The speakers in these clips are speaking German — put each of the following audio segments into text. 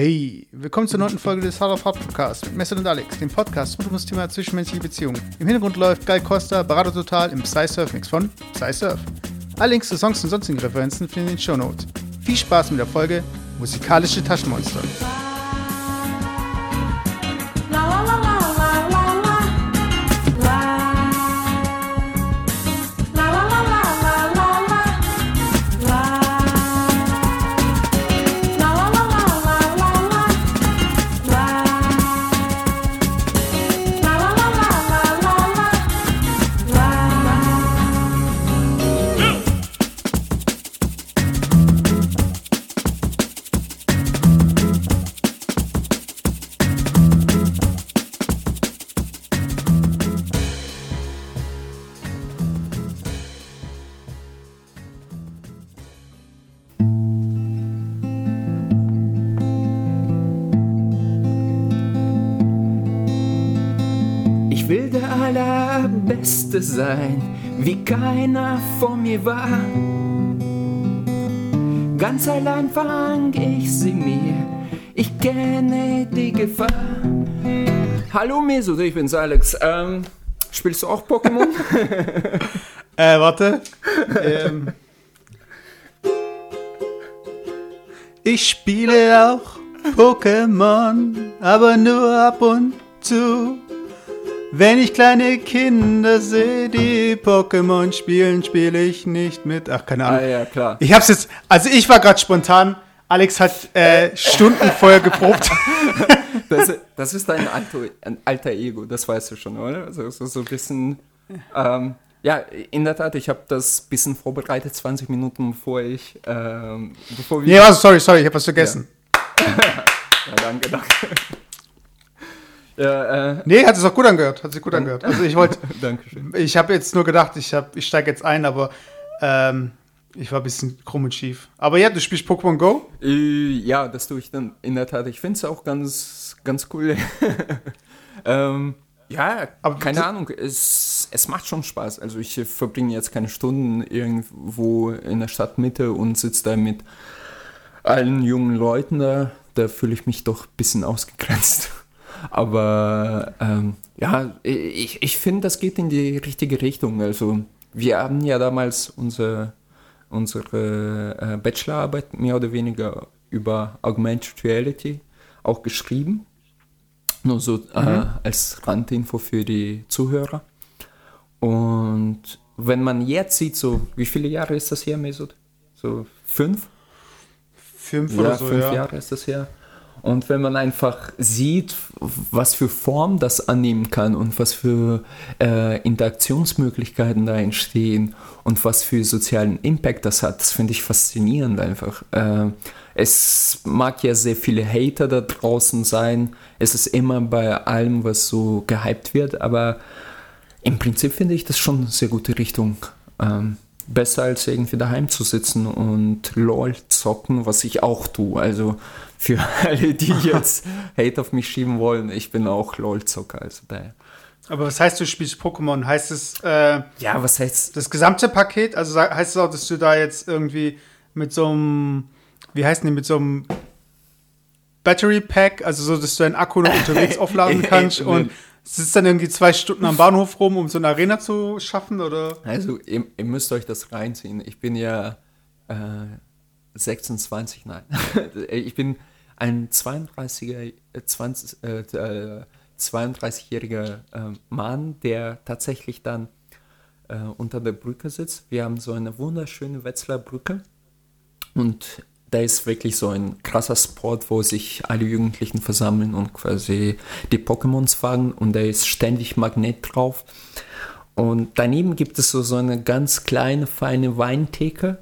Hey, willkommen zur neunten Folge des Hard of Hard Podcasts mit Messer und Alex, dem Podcast rund um das Thema zwischenmenschliche Beziehungen. Im Hintergrund läuft Guy Costa, Barato Total im Psy-Surf Mix von Psy-Surf. Alle Links zu Songs und sonstigen Referenzen finden in den Show Notes. Viel Spaß mit der Folge Musikalische Taschenmonster. Sein, wie keiner vor mir war. Ganz allein fang ich sie mir, ich kenne die Gefahr. Hallo Mesut, ich bin's Alex. Ähm, spielst du auch Pokémon? Äh, warte. ähm. Ich spiele auch Pokémon, aber nur ab und zu. Wenn ich kleine Kinder sehe, die Pokémon spielen, spiele ich nicht mit. Ach, keine Ahnung. ah ja, klar. Ich hab's jetzt, also ich war gerade spontan. Alex hat äh, Stunden vorher geprobt. Das, das ist dein alter, ein alter Ego, das weißt du schon, oder? Also so, so ein bisschen... Ähm, ja, in der Tat, ich habe das bisschen vorbereitet, 20 Minuten bevor ich... Ähm, bevor wir nee, also sorry, sorry, ich habe was vergessen. Ja, danke, danke. Ja, äh, Nee, hat es auch gut angehört. Hat sich gut angehört. Also ich wollte, danke schön. ich habe jetzt nur gedacht, ich, hab, ich steige jetzt ein, aber ähm, ich war ein bisschen krumm und schief. Aber ja, du spielst Pokémon Go? Äh, ja, das tue ich dann in der Tat. Ich finde es auch ganz, ganz cool. ähm, ja, Aber keine Ahnung, es, es macht schon Spaß. Also ich verbringe jetzt keine Stunden irgendwo in der Stadtmitte und sitze da mit allen jungen Leuten da. Da fühle ich mich doch ein bisschen ausgegrenzt. Aber ähm, ja, ich, ich finde, das geht in die richtige Richtung. Also wir haben ja damals unser, unsere äh, Bachelorarbeit mehr oder weniger über Augmented Reality auch geschrieben. Nur so äh, als Randinfo für die Zuhörer. Und wenn man jetzt sieht, so wie viele Jahre ist das her, Mesut? So fünf? Fünf Ja, oder so, fünf ja. Jahre ist das her. Und wenn man einfach sieht, was für Form das annehmen kann und was für äh, Interaktionsmöglichkeiten da entstehen und was für sozialen Impact das hat, das finde ich faszinierend einfach. Äh, es mag ja sehr viele Hater da draußen sein. Es ist immer bei allem, was so gehypt wird, aber im Prinzip finde ich das schon eine sehr gute Richtung. Ähm, besser als irgendwie daheim zu sitzen und LOL zocken, was ich auch tue. Also für alle, die jetzt Hate auf mich schieben wollen, ich bin auch LOL-Zocker. Also daher. Aber was heißt, du spielst Pokémon? Heißt es äh, Ja, was heißt das gesamte Paket? Also heißt es auch, dass du da jetzt irgendwie mit so einem, wie heißt denn mit so einem Battery Pack, also so, dass du deinen Akku noch unterwegs aufladen kannst und sitzt dann irgendwie zwei Stunden am Bahnhof rum, um so eine Arena zu schaffen? Oder? Also, ihr, ihr müsst euch das reinziehen. Ich bin ja äh, 26, nein. ich bin ein 32er, äh, 20, äh, äh, 32-jähriger äh, Mann, der tatsächlich dann äh, unter der Brücke sitzt. Wir haben so eine wunderschöne Wetzlar Brücke und da ist wirklich so ein krasser Spot, wo sich alle Jugendlichen versammeln und quasi die Pokémons fangen und da ist ständig Magnet drauf. Und daneben gibt es so, so eine ganz kleine, feine Weintheke.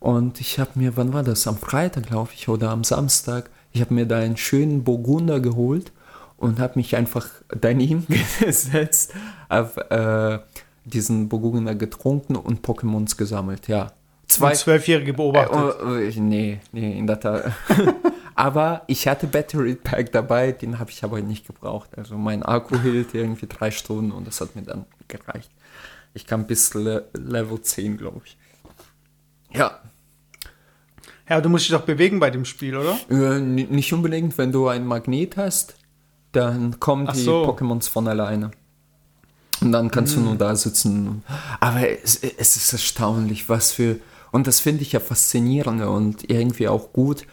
Und ich habe mir, wann war das? Am Freitag, glaube ich, oder am Samstag, ich habe mir da einen schönen Burgunder geholt und habe mich einfach daneben gesetzt, habe äh, diesen Burgunder getrunken und Pokémons gesammelt, ja. Zwei Zwölfjährige beobachtet. Äh, oh, nee, nee, in der Tat. aber ich hatte Battery Pack dabei, den habe ich aber nicht gebraucht. Also mein Akku hielt irgendwie drei Stunden und das hat mir dann gereicht. Ich kam bis Le Level 10, glaube ich. Ja. Ja, du musst dich doch bewegen bei dem Spiel, oder? Äh, nicht unbedingt, wenn du ein Magnet hast, dann kommen Ach die so. Pokémons von alleine. Und dann kannst Hm. du nur da sitzen. Aber es, es ist erstaunlich, was für. Und das finde ich ja faszinierend und irgendwie auch gut,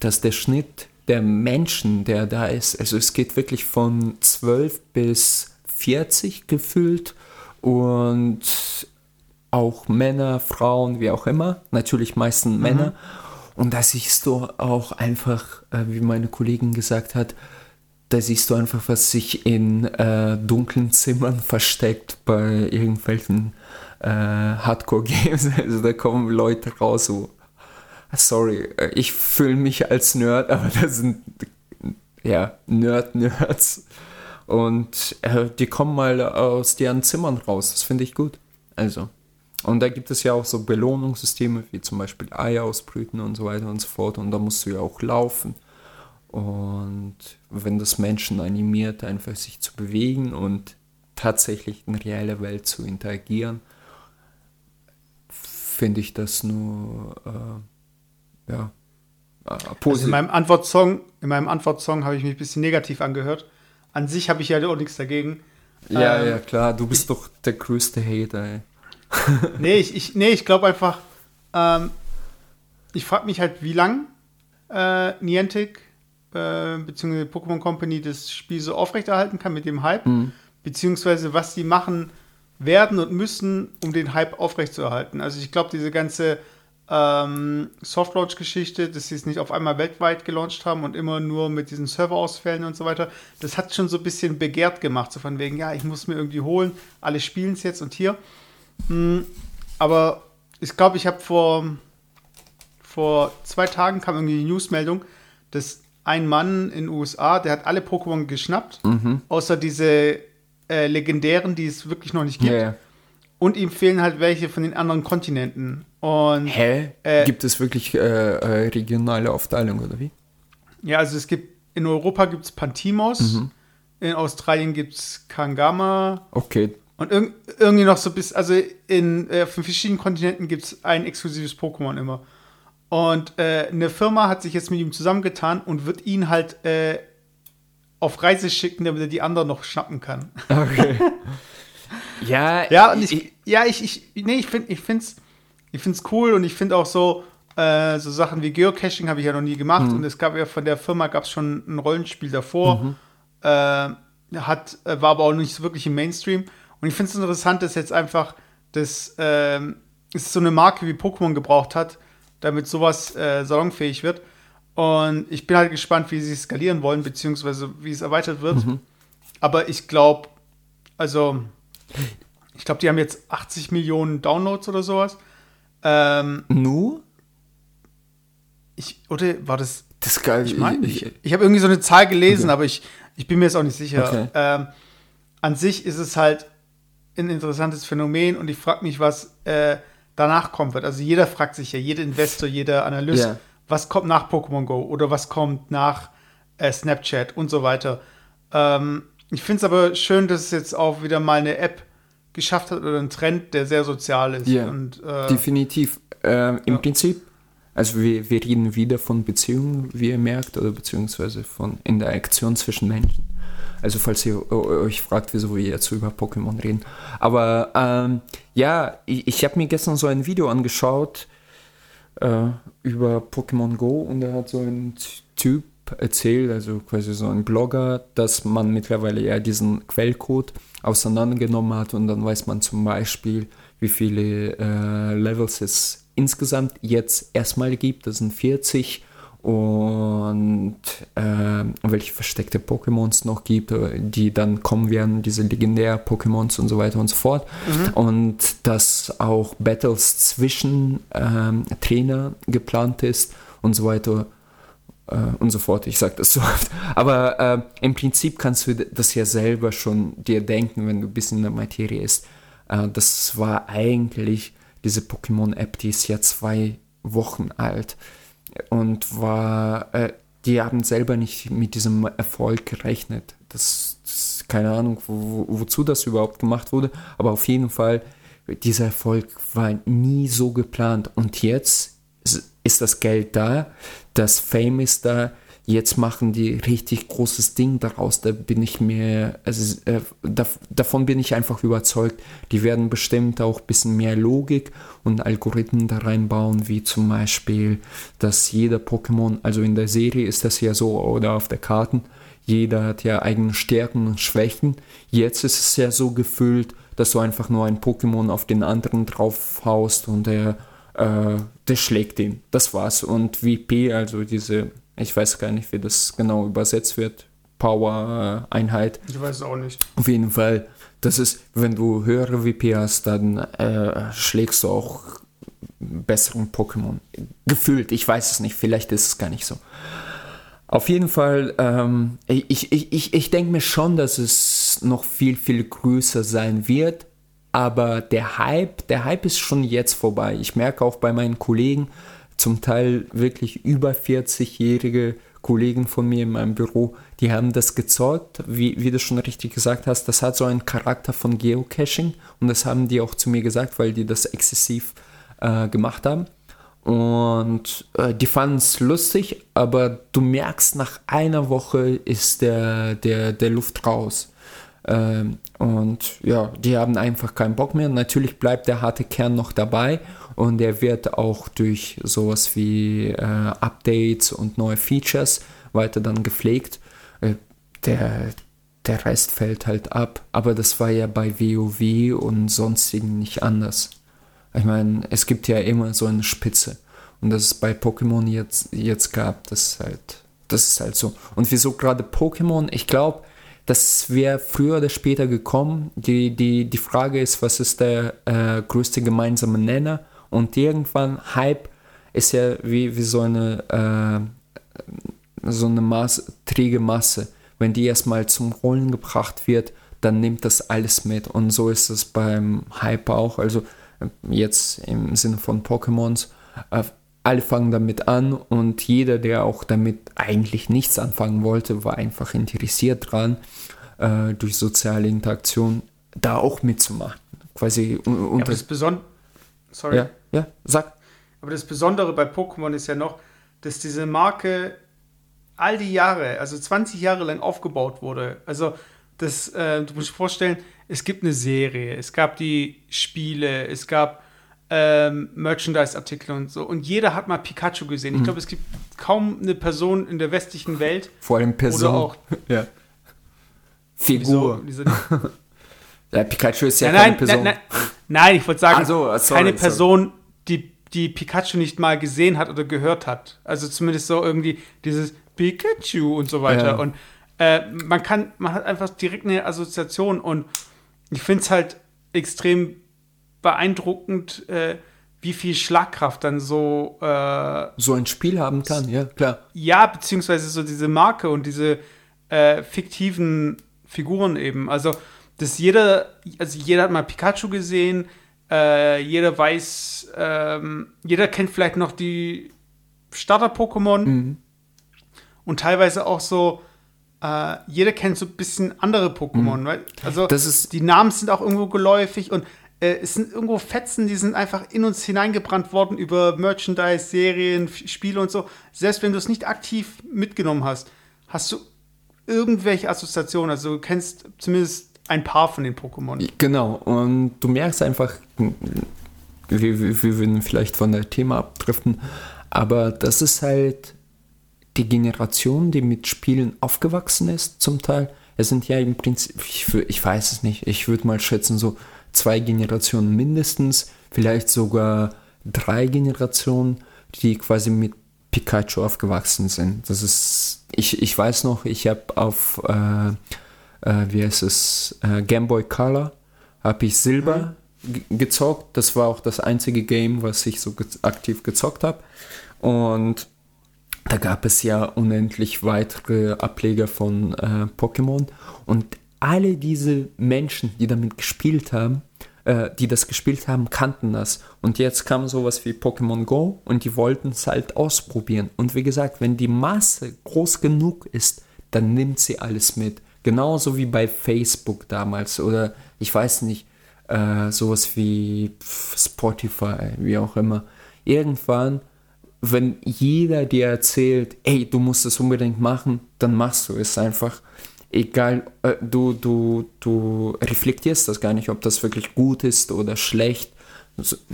dass der Schnitt der Menschen, der da ist, also es geht wirklich von 12 bis 40 gefühlt und auch Männer, Frauen, wie auch immer, natürlich meistens Männer. Und da siehst du auch einfach, äh, wie meine Kollegin gesagt hat, da siehst du einfach, was sich in äh, dunklen Zimmern versteckt bei irgendwelchen äh, Hardcore-Games. Also da kommen Leute raus, so, sorry, äh, ich fühle mich als Nerd, aber das sind ja Nerd-Nerds. Und äh, die kommen mal aus deren Zimmern raus. Das finde ich gut. Also. Und da gibt es ja auch so Belohnungssysteme, wie zum Beispiel Eier ausbrüten und so weiter und so fort. Und da musst du ja auch laufen. Und wenn das Menschen animiert, einfach sich zu bewegen und tatsächlich in reale Welt zu interagieren, finde ich das nur äh, ja, äh, Also in positiv. meinem Antwortsong, in meinem Antwortsong habe ich mich ein bisschen negativ angehört. An sich habe ich ja auch nichts dagegen. ja, ähm, ja, klar, du bist doch der größte Hater, ey. Nee, ich, ich, nee, ich glaube einfach, ähm, ich frage mich halt, wie lang äh, Niantic äh, bzw. Pokémon Company das Spiel so aufrechterhalten kann mit dem Hype, beziehungsweise was die machen werden und müssen, um den Hype aufrechtzuerhalten. Also ich glaube, diese ganze ähm, Softlaunch-Geschichte, dass sie es nicht auf einmal weltweit gelauncht haben und immer nur mit diesen Serverausfällen und so weiter, das hat schon so ein bisschen begehrt gemacht, so von wegen, ja, ich muss mir irgendwie holen, alle spielen es jetzt und hier. Hm, aber ich glaube, ich habe vor, vor zwei Tagen kam irgendwie die Newsmeldung, dass ein Mann in den USA, der hat alle Pokémon geschnappt, außer diese äh, legendären, die es wirklich noch nicht gibt. Ja. Und ihm fehlen halt welche von den anderen Kontinenten. Und Hä? Äh, Gibt es wirklich äh, äh, regionale Aufteilung oder wie? ja, also es gibt in Europa gibt es Pantimos, in Australien gibt es Kangama Okay. Und irg irgendwie noch so bis, also in äh, auf den verschiedenen Kontinenten gibt es ein exklusives Pokémon immer. Und äh, eine Firma hat sich jetzt mit ihm zusammengetan und wird ihn halt äh, auf Reise schicken, damit er die anderen noch schnappen kann. Okay. ja, Ja, und ich, ja, ich, ich, nee, ich finde, ich find's, ich find's cool und ich finde auch so, äh, so Sachen wie Geocaching habe ich ja noch nie gemacht und es gab ja von der Firma gab es schon ein Rollenspiel davor, äh, hat, äh, war aber auch nicht so wirklich im Mainstream und ich finde es interessant, dass jetzt einfach das, ähm, so eine Marke wie Pokémon gebraucht hat, damit sowas äh, salonfähig wird und ich bin halt gespannt, wie sie skalieren wollen, beziehungsweise wie es erweitert wird, aber ich glaube, also ich glaube, die haben jetzt 80 Millionen Downloads oder sowas. Ähm, Nu? ich, oder war das? Das ist geil. Ich meine, ich, ich habe irgendwie so eine Zahl gelesen, aber ich, ich bin mir jetzt auch nicht sicher. Okay. Ähm, an sich ist es halt ein interessantes Phänomen und ich frage mich, was äh, danach kommen wird. Also jeder fragt sich ja, jeder Investor, jeder Analyst, Ja. was kommt nach Pokémon Go oder was kommt nach äh, Snapchat und so weiter. Ähm, ich finde es aber schön, dass es jetzt auch wieder mal eine App geschafft hat oder ein Trend, der sehr sozial ist. Ja, Und, äh, definitiv. Ähm, Im ja. Prinzip, also wir, wir reden wieder von Beziehungen, wie ihr merkt, oder beziehungsweise von Interaktion zwischen Menschen. Also falls ihr äh, euch fragt, wieso wir jetzt über Pokémon reden. Aber ähm, ja, ich, ich habe mir gestern so ein Video angeschaut äh, über Pokémon Go und da hat so ein Typ erzählt, also quasi so ein Blogger, dass man mittlerweile ja diesen Quellcode auseinandergenommen hat und dann weiß man zum Beispiel, wie viele äh, Levels es insgesamt jetzt erstmal gibt. Das sind 40 und äh, welche versteckte Pokémons noch gibt, äh, die dann kommen werden, diese legendären Pokémons und so weiter und so fort. Und dass auch Battles zwischen ähm, Trainer geplant ist und so weiter äh, und so fort. Ich sage das so oft. Aber äh, im Prinzip kannst du das ja selber schon dir denken, wenn du ein bisschen in der Materie ist. Äh, das war eigentlich diese Pokémon-App, die ist ja zwei Wochen alt und war, äh, die haben selber nicht mit diesem Erfolg gerechnet. Das, das keine Ahnung, wo, wo, wozu das überhaupt gemacht wurde, aber auf jeden Fall, dieser Erfolg war nie so geplant. Und jetzt, ist das Geld da, das Fame ist da, jetzt machen die richtig großes Ding daraus. Da bin ich mir, also äh, da, davon bin ich einfach überzeugt. Die werden bestimmt auch ein bisschen mehr Logik und Algorithmen da reinbauen, wie zum Beispiel, dass jeder Pokémon, also in der Serie ist das ja so oder auf der Karten, jeder hat ja eigene Stärken und Schwächen. Jetzt ist es ja so gefüllt, dass du einfach nur ein Pokémon auf den anderen draufhaust und der, äh, der schlägt ihn. Das war's. Und VP, also diese ich weiß gar nicht, wie das genau übersetzt wird. Power-Einheit. Ich weiß es auch nicht. Auf jeden Fall, das ist, wenn du höhere WP hast, dann äh, schlägst du auch besseren Pokémon. Gefühlt, ich weiß es nicht, vielleicht ist es gar nicht so. Auf jeden Fall, ähm, ich, ich, ich, ich denke mir schon, dass es noch viel, viel größer sein wird. Aber der Hype, der Hype ist schon jetzt vorbei. Ich merke auch bei meinen Kollegen, zum Teil wirklich über 40-jährige Kollegen von mir in meinem Büro, die haben das gezeugt, wie, wie du schon richtig gesagt hast, das hat so einen Charakter von Geocaching und das haben die auch zu mir gesagt, weil die das exzessiv äh, gemacht haben. Und äh, die fanden es lustig, aber du merkst, nach einer Woche ist der, der, der Luft raus. Ähm, und ja, die haben einfach keinen Bock mehr. Natürlich bleibt der harte Kern noch dabei und er wird auch durch sowas wie äh, Updates und neue Features weiter dann gepflegt. Äh, der, der Rest fällt halt ab. Aber das war ja bei WoW und sonstigen nicht anders. Ich meine, es gibt ja immer so eine Spitze. Und das es bei Pokémon jetzt, jetzt gab, das ist halt, das ist halt so. Und wieso gerade Pokémon? Ich glaube, das wäre früher oder später gekommen. Die, die, die Frage ist, was ist der äh, größte gemeinsame Nenner? Und irgendwann Hype ist ja wie, wie so eine, äh, so eine Masse, träge Masse. Wenn die erstmal zum Rollen gebracht wird, dann nimmt das alles mit. Und so ist es beim Hype auch. Also äh, jetzt im Sinne von Pokémons. Äh, alle fangen damit an und jeder, der auch damit eigentlich nichts anfangen wollte, war einfach interessiert dran, äh, durch soziale Interaktion da auch mitzumachen. Quasi unter ja, Sorry. Ja, ja, sag. Aber das Besondere bei Pokémon ist ja noch, dass diese Marke all die Jahre, also 20 Jahre lang aufgebaut wurde. Also das, äh, du musst dir vorstellen, es gibt eine Serie, es gab die Spiele, es gab ähm, Merchandise-Artikel und so. Und jeder hat mal Pikachu gesehen. Ich mhm. glaube, es gibt kaum eine Person in der westlichen Welt. Vor allem Person. Oder auch. ja. Figur. Wieso, ja, Pikachu ist ja nein, keine nein, Person. Nein, nein, ich wollte sagen, so, sorry, keine Person, die, die Pikachu nicht mal gesehen hat oder gehört hat. Also zumindest so irgendwie dieses Pikachu und so weiter. Ja. Und äh, man kann, man hat einfach direkt eine Assoziation und ich finde es halt extrem beeindruckend, äh, wie viel Schlagkraft dann so äh, so ein Spiel haben kann, ja, klar. Ja, beziehungsweise so diese Marke und diese äh, fiktiven Figuren eben. Also, dass jeder, also jeder hat mal Pikachu gesehen, äh, jeder weiß, ähm, jeder kennt vielleicht noch die Starter-Pokémon mhm. und teilweise auch so, äh, jeder kennt so ein bisschen andere Pokémon. Mhm. Also, das ist die Namen sind auch irgendwo geläufig und äh, es sind irgendwo Fetzen, die sind einfach in uns hineingebrannt worden über Merchandise, Serien, Spiele und so. Selbst wenn du es nicht aktiv mitgenommen hast, hast du irgendwelche Assoziationen. Also du kennst zumindest ein paar von den Pokémon. Genau, und du merkst einfach, wir, wir, würden vielleicht von der Thema abdriften, aber das ist halt die Generation, die mit Spielen aufgewachsen ist, zum Teil. Es sind ja im Prinzip, ich, ich weiß es nicht, ich würde mal schätzen, so zwei Generationen mindestens, vielleicht sogar drei Generationen, die quasi mit Pikachu aufgewachsen sind. Das ist, ich, ich weiß noch, ich habe auf, äh, äh, wie heißt es, äh, Game Boy Color, habe ich Silber mhm. gezockt. Das war auch das einzige Game, was ich so ge aktiv gezockt habe. Und da gab es ja unendlich weitere Ableger von äh, Pokémon. Und alle diese Menschen, die damit gespielt haben, äh, die das gespielt haben, kannten das. Und jetzt kam sowas wie Pokémon Go und die wollten es halt ausprobieren. Und wie gesagt, wenn die Masse groß genug ist, dann nimmt sie alles mit. Genauso wie bei Facebook damals oder ich weiß nicht, äh, sowas wie Spotify, wie auch immer. Irgendwann wenn jeder dir erzählt, ey, du musst es unbedingt machen, dann machst du es einfach. Egal, äh, du, du, du reflektierst das gar nicht, ob das wirklich gut ist oder schlecht.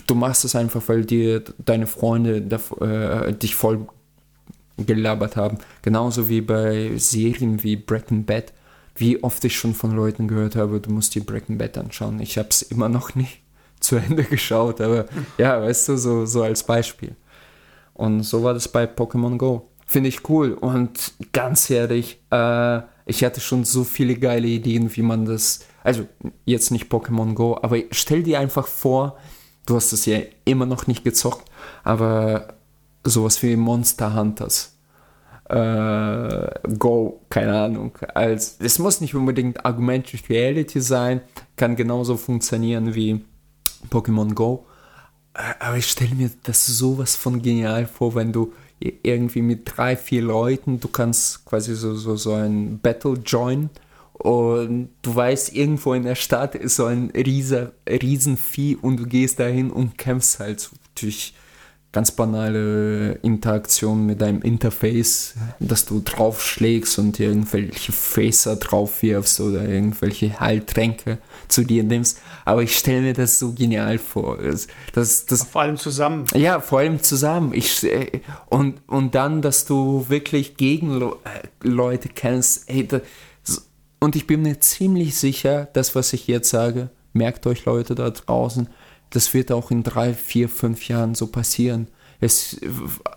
Du machst es einfach, weil dir deine Freunde äh, dich voll gelabert haben. Genauso wie bei Serien wie Breaking Bad. Wie oft ich schon von Leuten gehört habe, du musst dir Breaking Bad anschauen. Ich habe es immer noch nicht zu Ende geschaut, aber ja, weißt du, so, so als Beispiel. Und so war das bei Pokémon Go. Finde ich cool. Und ganz ehrlich, äh, ich hatte schon so viele geile Ideen, wie man das. Also, jetzt nicht Pokémon Go, aber stell dir einfach vor, du hast es ja immer noch nicht gezockt, aber sowas wie Monster Hunters. Äh, Go, keine Ahnung. Als, es muss nicht unbedingt Augmented Reality sein, kann genauso funktionieren wie Pokémon Go. Äh, aber ich stelle mir das sowas von genial vor, wenn du irgendwie mit drei, vier Leuten, du kannst quasi so, so, so ein Battle join und du weißt, irgendwo in der Stadt ist so ein riesen, riesen und du gehst dahin und kämpfst halt durch ganz banale Interaktion mit deinem Interface, dass du draufschlägst und irgendwelche Facer drauf wirfst oder irgendwelche Heiltränke zu dir nimmst. Aber ich stelle mir das so genial vor. Das, das, vor allem zusammen. Ja, vor allem zusammen. Ich, äh, und, und dann, dass du wirklich gegen äh, Leute kennst. Ey, das, und ich bin mir ziemlich sicher, das, was ich jetzt sage, merkt euch Leute da draußen, das wird auch in drei, vier, fünf Jahren so passieren. Es,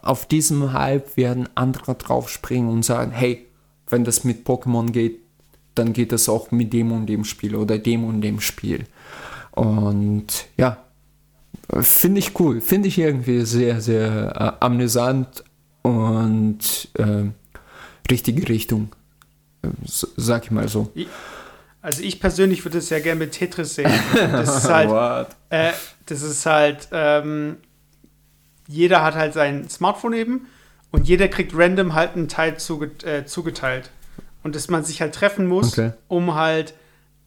auf diesem Hype werden andere draufspringen und sagen, hey, wenn das mit Pokémon geht, dann geht das auch mit dem und dem Spiel oder dem und dem Spiel. Und ja, finde ich cool, finde ich irgendwie sehr, sehr äh, amüsant und äh, richtige Richtung, äh, sag ich mal so. Also ich persönlich würde es ja gerne mit Tetris sehen. Das ist halt, äh, das ist halt, ähm, jeder hat halt sein Smartphone eben und jeder kriegt random halt einen Teil zuge äh, zugeteilt. Und dass man sich halt treffen muss, okay. um halt,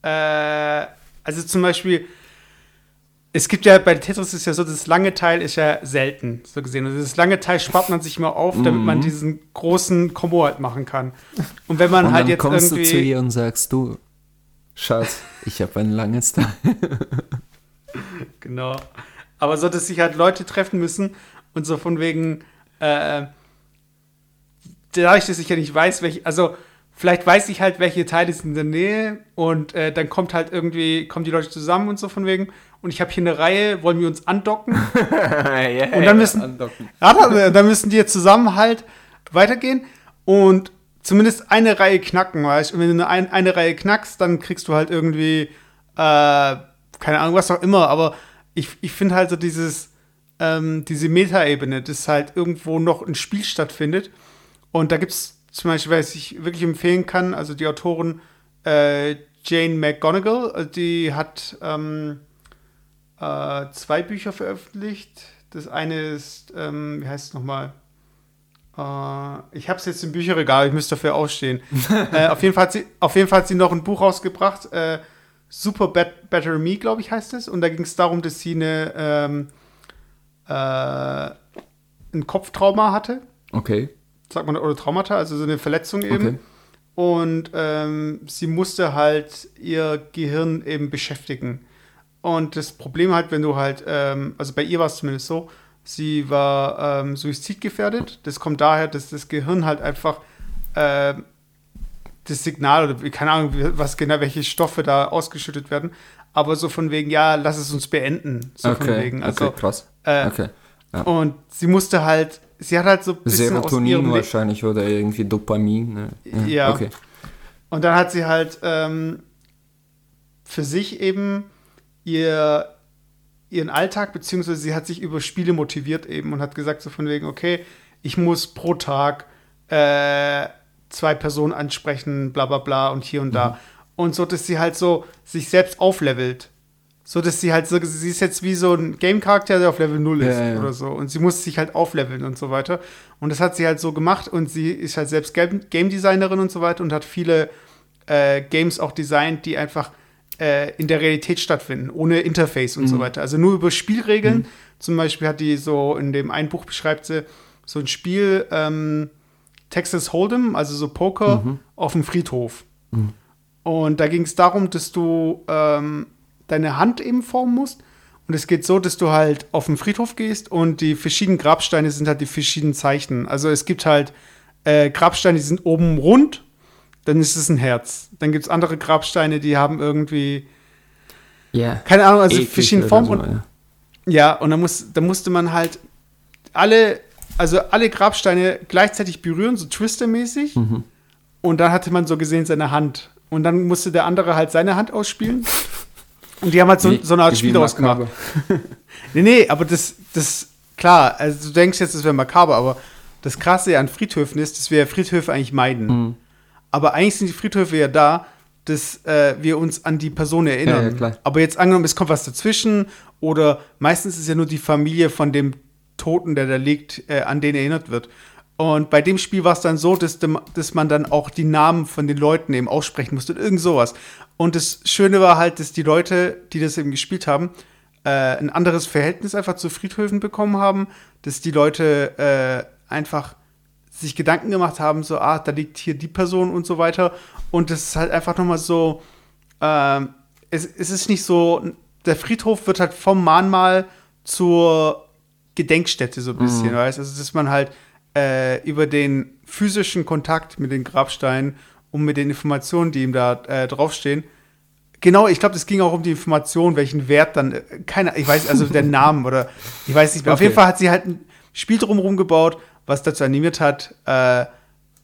äh, also zum Beispiel, es gibt ja bei Tetris ist ja so, das lange Teil ist ja selten, so gesehen. Und das lange Teil spart man sich immer auf, damit mhm. man diesen großen Kombo halt machen kann. Und wenn man und halt dann jetzt kommst irgendwie. Du zu ihr und sagst, du, Schatz, ich habe ein langes Teil. genau. Aber so, dass sich halt Leute treffen müssen und so von wegen, äh, dadurch, dass ich ja nicht weiß, welche, also vielleicht weiß ich halt, welche Teile sind in der Nähe und äh, dann kommt halt irgendwie, kommen die Leute zusammen und so von wegen und ich habe hier eine Reihe, wollen wir uns andocken? yeah, und dann müssen. Ja, dann, dann müssen die jetzt zusammen halt weitergehen und zumindest eine Reihe knacken, weißt Und wenn du eine, eine Reihe knackst, dann kriegst du halt irgendwie, äh, keine Ahnung, was auch immer, aber ich, ich finde halt so dieses, ähm, diese Metaebene, dass halt irgendwo noch ein Spiel stattfindet. Und da gibt es zum Beispiel, was ich wirklich empfehlen kann, also die Autorin äh, Jane McGonigal, die hat ähm, äh, zwei Bücher veröffentlicht. Das eine ist, ähm, wie heißt es nochmal? Uh, ich habe es jetzt im Bücherregal, ich müsste dafür aufstehen. äh, auf, jeden Fall hat sie, auf jeden Fall hat sie noch ein Buch rausgebracht, äh, Super Bet Better Me, glaube ich, heißt es. Und da ging es darum, dass sie eine, ähm, äh, ein Kopftrauma hatte. Okay. Sagt man, oder Traumata, also so eine Verletzung eben. Okay. Und ähm, sie musste halt ihr Gehirn eben beschäftigen. Und das Problem halt, wenn du halt, ähm, also bei ihr war es zumindest so, Sie war ähm, suizidgefährdet. Das kommt daher, dass das Gehirn halt einfach äh, das Signal oder keine Ahnung, was genau, welche Stoffe da ausgeschüttet werden. Aber so von wegen, ja, lass es uns beenden. So okay, von wegen. Also, okay, krass. Äh, okay. Ja. Und sie musste halt, sie hat halt so ein bisschen Serotonin wahrscheinlich oder irgendwie Dopamin. Ne? Ja. ja. Okay. Und dann hat sie halt ähm, für sich eben ihr ihren Alltag, beziehungsweise sie hat sich über Spiele motiviert eben und hat gesagt so von wegen, okay, ich muss pro Tag äh, zwei Personen ansprechen, bla bla bla und hier und mhm. da. Und so, dass sie halt so sich selbst auflevelt. So, dass sie halt so, sie ist jetzt wie so ein Game-Charakter, der auf Level 0 ist ja, ja. oder so. Und sie muss sich halt aufleveln und so weiter. Und das hat sie halt so gemacht und sie ist halt selbst Game Designerin und so weiter und hat viele äh, Games auch designt, die einfach äh, in der Realität stattfinden, ohne Interface und mhm. so weiter. Also nur über Spielregeln. Mhm. Zum Beispiel hat die so in dem einen Buch beschreibt sie, so ein Spiel ähm, Texas Hold'em, also so Poker, Mhm. auf dem Friedhof. Und da ging es darum, dass du ähm, deine Hand eben formen musst. Und es geht so, dass du halt auf den Friedhof gehst und die verschiedenen Grabsteine sind halt die verschiedenen Zeichen. Also es gibt halt äh, Grabsteine, die sind oben rund, dann ist es ein Herz. Dann gibt es andere Grabsteine, die haben irgendwie, Ja. keine Ahnung, also Eklig verschiedene Formen. so, und ja. ja, und dann, muss, dann musste man halt alle, also alle Grabsteine gleichzeitig berühren, so Twister-mäßig. Mhm. Und dann hatte man so gesehen seine Hand. Und dann musste der andere halt seine Hand ausspielen. Und die haben halt so, Wie- so eine Art Spiel daraus gemacht. Nee, nee, aber das, das, klar, also du denkst jetzt, das wäre makaber, aber das Krasse an Friedhöfen ist, dass wir Friedhöfe eigentlich meiden. Mhm. Aber eigentlich sind die Friedhöfe ja da, dass äh, wir uns an die Person erinnern. Ja, ja. Aber jetzt angenommen, es kommt was dazwischen oder meistens ist ja nur die Familie von dem Toten, der da liegt, äh, an den erinnert wird. Und bei dem Spiel war es dann so, dass, dem, dass man dann auch die Namen von den Leuten eben aussprechen musste und irgend sowas. Und das Schöne war halt, dass die Leute, die das eben gespielt haben, äh, ein anderes Verhältnis einfach zu Friedhöfen bekommen haben, dass die Leute äh, einfach sich Gedanken gemacht haben, so, ah, da liegt hier die Person und so weiter. Und das ist halt einfach nochmal so, ähm, es, es ist nicht so, der Friedhof wird halt vom Mahnmal zur Gedenkstätte so ein bisschen, weißt Also, dass man halt äh, über den physischen Kontakt mit den Grabsteinen und mit den Informationen, die ihm da äh, draufstehen, Genau, ich glaube, es ging auch um die Information, welchen Wert dann, äh, keine, ich weiß, also der Namen oder ich weiß nicht mehr. Auf Okay. jeden Fall hat sie halt ein Spiel drumherum gebaut, was dazu animiert hat, äh,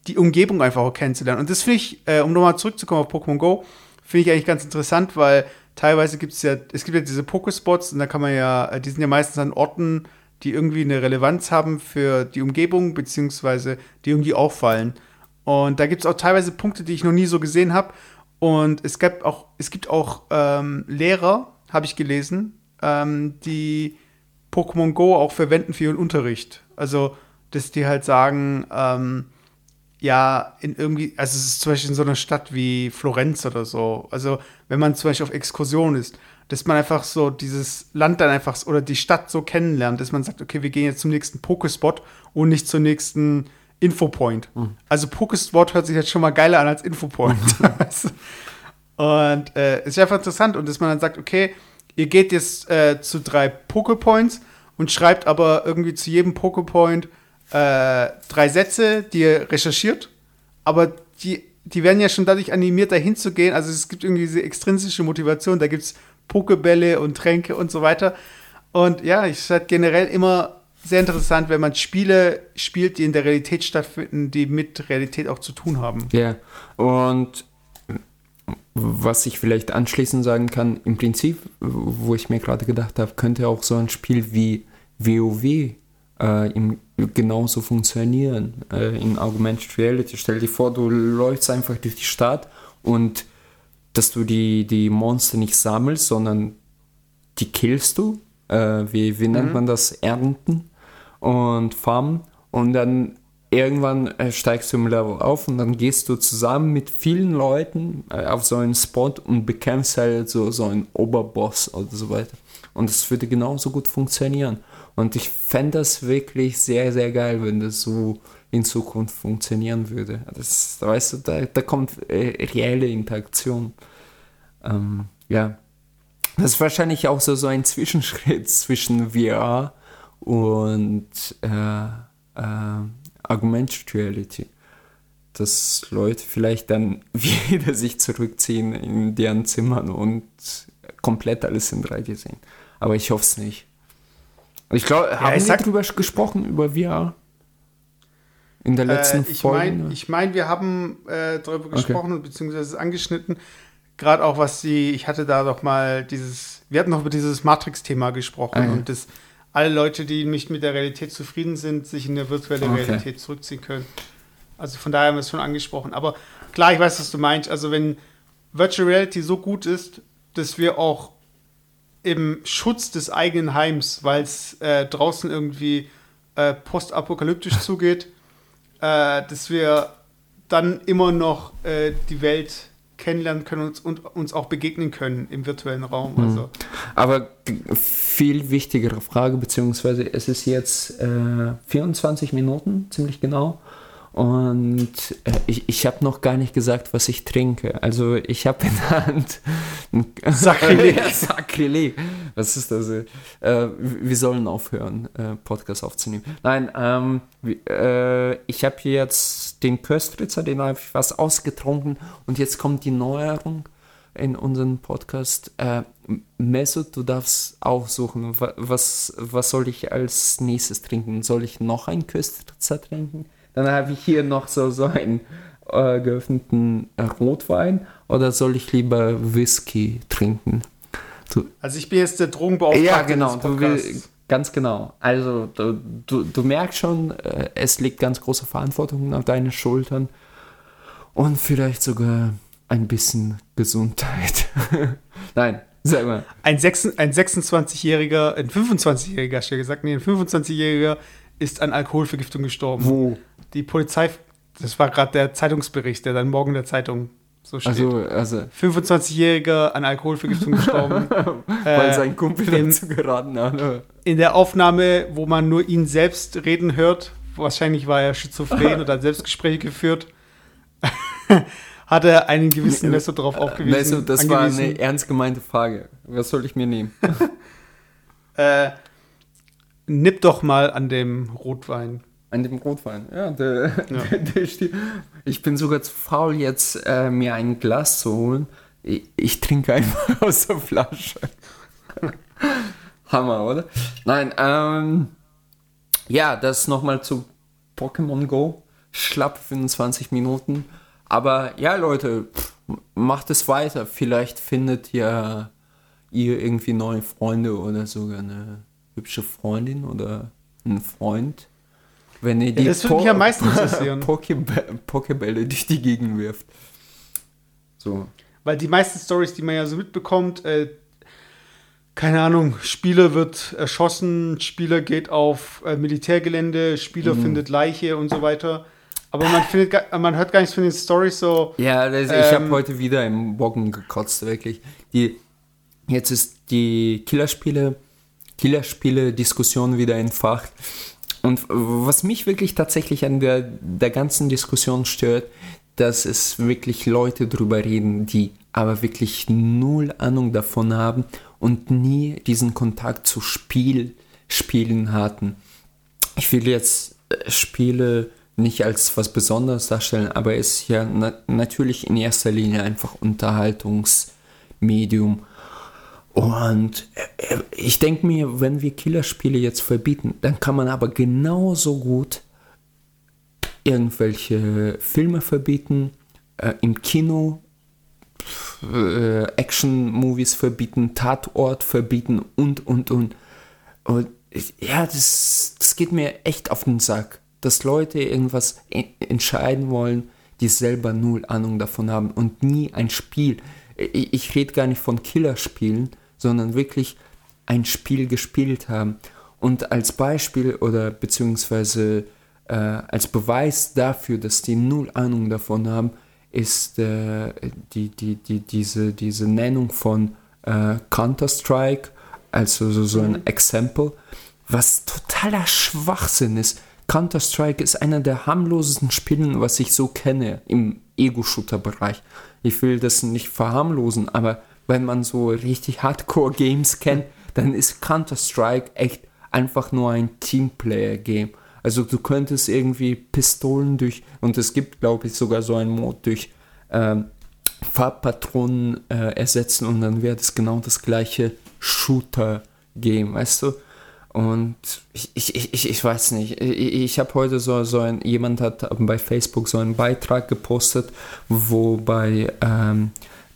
die Umgebung einfach auch kennenzulernen. Und das finde ich, äh, um nochmal zurückzukommen auf Pokémon Go, finde ich eigentlich ganz interessant, weil teilweise gibt es ja, es gibt ja diese Pokespots und da kann man ja, äh, die sind ja meistens an Orten, die irgendwie eine Relevanz haben für die Umgebung, beziehungsweise die irgendwie auffallen. Und da gibt es auch teilweise Punkte, die ich noch nie so gesehen habe. Und es gibt auch, es gibt auch ähm, Lehrer, habe ich gelesen, ähm, die Pokémon Go auch verwenden für ihren Unterricht. Also, dass die halt sagen, ähm, ja, in irgendwie, also es ist zum Beispiel in so einer Stadt wie Florenz oder so. Also, wenn man zum Beispiel auf Exkursion ist, dass man einfach so dieses Land dann einfach oder die Stadt so kennenlernt, dass man sagt, okay, wir gehen jetzt zum nächsten Pokespot und nicht zum nächsten Infopoint. Also Pokespot hört sich jetzt schon mal geiler an als Infopoint. Und äh, es ist einfach interessant und dass man dann sagt, okay, ihr geht jetzt äh, zu drei Pokepoints und schreibt aber irgendwie zu jedem Pokepoint äh, drei Sätze, die ihr recherchiert, aber die, die werden ja schon dadurch animiert, dahin zu gehen. Also es gibt irgendwie diese extrinsische Motivation, da gibt es Pokebälle und Tränke und so weiter. Und ja, ich halt generell immer sehr interessant, wenn man Spiele spielt, die in der Realität stattfinden, die mit Realität auch zu tun haben. Ja, und was ich vielleicht anschließend sagen kann, im Prinzip, wo ich mir gerade gedacht habe, könnte auch so ein Spiel wie WoW äh, im, genauso funktionieren. Äh, in Augmented Reality. Stell dir vor, du läufst einfach durch die Stadt und dass du die, die Monster nicht sammelst, sondern die killst du. Äh, wie, wie nennt man das? Ernten und farmen. Und dann irgendwann äh, steigst du im Level auf und dann gehst du zusammen mit vielen Leuten äh, auf so einen Spot und bekämpfst halt so, so einen Oberboss oder so weiter. Und das würde genauso gut funktionieren. Und ich fände das wirklich sehr, sehr geil, wenn das so in Zukunft funktionieren würde. Das, weißt du, da, da kommt äh, reelle Interaktion. Ähm, ja. Das ist wahrscheinlich auch so, so ein Zwischenschritt zwischen VR und äh, äh, Augmented Reality. Dass Leute vielleicht dann wieder sich zurückziehen in deren Zimmern und komplett alles in 3D sehen. Aber ich hoffe es nicht. Ich glaube, haben ich wir drüber gesprochen, über VR? In der letzten Äh, ich Folge? meine, ich mein, wir haben äh, darüber gesprochen, beziehungsweise angeschnitten. Gerade auch, was die, ich hatte da doch mal dieses, wir hatten noch über dieses Matrix-Thema gesprochen Ah, ja. und dass alle Leute, die nicht mit der Realität zufrieden sind, sich in eine virtuelle Okay. Realität zurückziehen können. Also von daher haben wir es schon angesprochen. Aber klar, ich weiß, was du meinst. Also wenn Virtual Reality so gut ist, dass wir auch im Schutz des eigenen Heims, weil es äh, draußen irgendwie äh, postapokalyptisch zugeht, äh, dass wir dann immer noch äh, die Welt kennenlernen können und, und uns auch begegnen können im virtuellen Raum. Mhm. Also. Aber viel wichtigere Frage, beziehungsweise es ist jetzt äh, 24 Minuten, ziemlich genau. Und äh, ich, ich habe noch gar nicht gesagt, was ich trinke. Also ich habe in der Hand Sakrileg. Sakrileg. Was ist das? Äh, wir sollen aufhören, äh, Podcast aufzunehmen. Nein, ähm, äh, ich habe jetzt den Köstritzer, den habe ich was ausgetrunken und jetzt kommt die Neuerung in unserem Podcast. Äh, Mesut, du darfst aussuchen, was, was soll ich als nächstes trinken? Soll ich noch einen Köstritzer trinken? Dann habe ich hier noch so, so einen äh, geöffneten Rotwein oder soll ich lieber Whisky trinken? Du, also ich bin jetzt der Drogenbeauftragte. Ja, genau. Du will, ganz genau. Also du, du, du merkst schon, äh, es liegt ganz große Verantwortung auf deinen Schultern und vielleicht sogar ein bisschen Gesundheit. Nein, sag mal. Ein, ein 26-Jähriger, ein 25-Jähriger, hast du gesagt, nee, ein 25-Jähriger ist an Alkoholvergiftung gestorben. Wo? Die Polizei, das war gerade der Zeitungsbericht, der dann morgen in der Zeitung so steht. Also, also 25-Jähriger an Alkoholvergiftung gestorben. weil äh, sein Kumpel in, dazu geraten hat. In der Aufnahme, wo man nur ihn selbst reden hört, wahrscheinlich war er schizophren oder hat Selbstgespräche geführt, hat er einen gewissen Messer drauf aufgewiesen. Messer, das angewiesen. war eine ernst gemeinte Frage. Was soll ich mir nehmen? äh, nipp doch mal an dem Rotwein. An dem Rotwein, ja. Der, ja. Der, der ich bin sogar zu faul, jetzt äh, mir ein Glas zu holen. Ich, ich trinke einfach aus der Flasche. Hammer, oder? Nein, ähm, ja, das nochmal zu Pokémon Go. Schlapp 25 Minuten. Aber ja, Leute, pff, macht es weiter. Vielleicht findet ja ihr irgendwie neue Freunde oder sogar eine hübsche Freundin oder einen Freund, wenn ihr die ja, das würde mich am meisten interessieren. Pokebälle durch die Gegend wirft. So. Weil die meisten Stories, die man ja so mitbekommt, äh, keine Ahnung, Spieler wird erschossen, Spieler geht auf äh, Militärgelände, Spieler mhm. findet Leiche und so weiter. Aber man, findet, man hört gar nichts von den Stories so. Ja, das, ähm, ich habe heute wieder im Bogen gekotzt, wirklich. Die, jetzt ist die Killerspiele Killerspiele-Diskussion wieder entfacht. Und was mich wirklich tatsächlich an der, der ganzen Diskussion stört, dass es wirklich Leute drüber reden, die aber wirklich null Ahnung davon haben und nie diesen Kontakt zu Spiel, Spielen hatten. Ich will jetzt äh, Spiele nicht als was Besonderes darstellen, aber es ist ja na natürlich in erster Linie einfach Unterhaltungsmedium. Und äh, ich denke mir, wenn wir Killerspiele jetzt verbieten, dann kann man aber genauso gut irgendwelche Filme verbieten, äh, im Kino äh, Action-Movies verbieten, Tatort verbieten und, und, und. Und ja, das, das geht mir echt auf den Sack, dass Leute irgendwas entscheiden wollen, die selber null Ahnung davon haben und nie ein Spiel. Ich, ich rede gar nicht von Killerspielen, sondern wirklich ein Spiel gespielt haben. Und als Beispiel oder beziehungsweise äh, als Beweis dafür, dass die null Ahnung davon haben, ist äh, die, die, die, diese, diese Nennung von äh, Counter-Strike, also so, so ein Exempel, was totaler Schwachsinn ist. Counter-Strike ist einer der harmlosesten Spiele, was ich so kenne im Ego-Shooter-Bereich. Ich will das nicht verharmlosen, aber wenn man so richtig Hardcore-Games kennt, dann ist Counter-Strike echt einfach nur ein Teamplayer-Game. Also du könntest irgendwie Pistolen durch, und es gibt, glaube ich, sogar so einen Mod durch ähm, Farbpatronen äh, ersetzen und dann wäre das genau das gleiche Shooter-Game, weißt du? Und ich, ich, ich, ich weiß nicht, ich, ich habe heute so, so ein, jemand hat bei Facebook so einen Beitrag gepostet, wo bei ähm,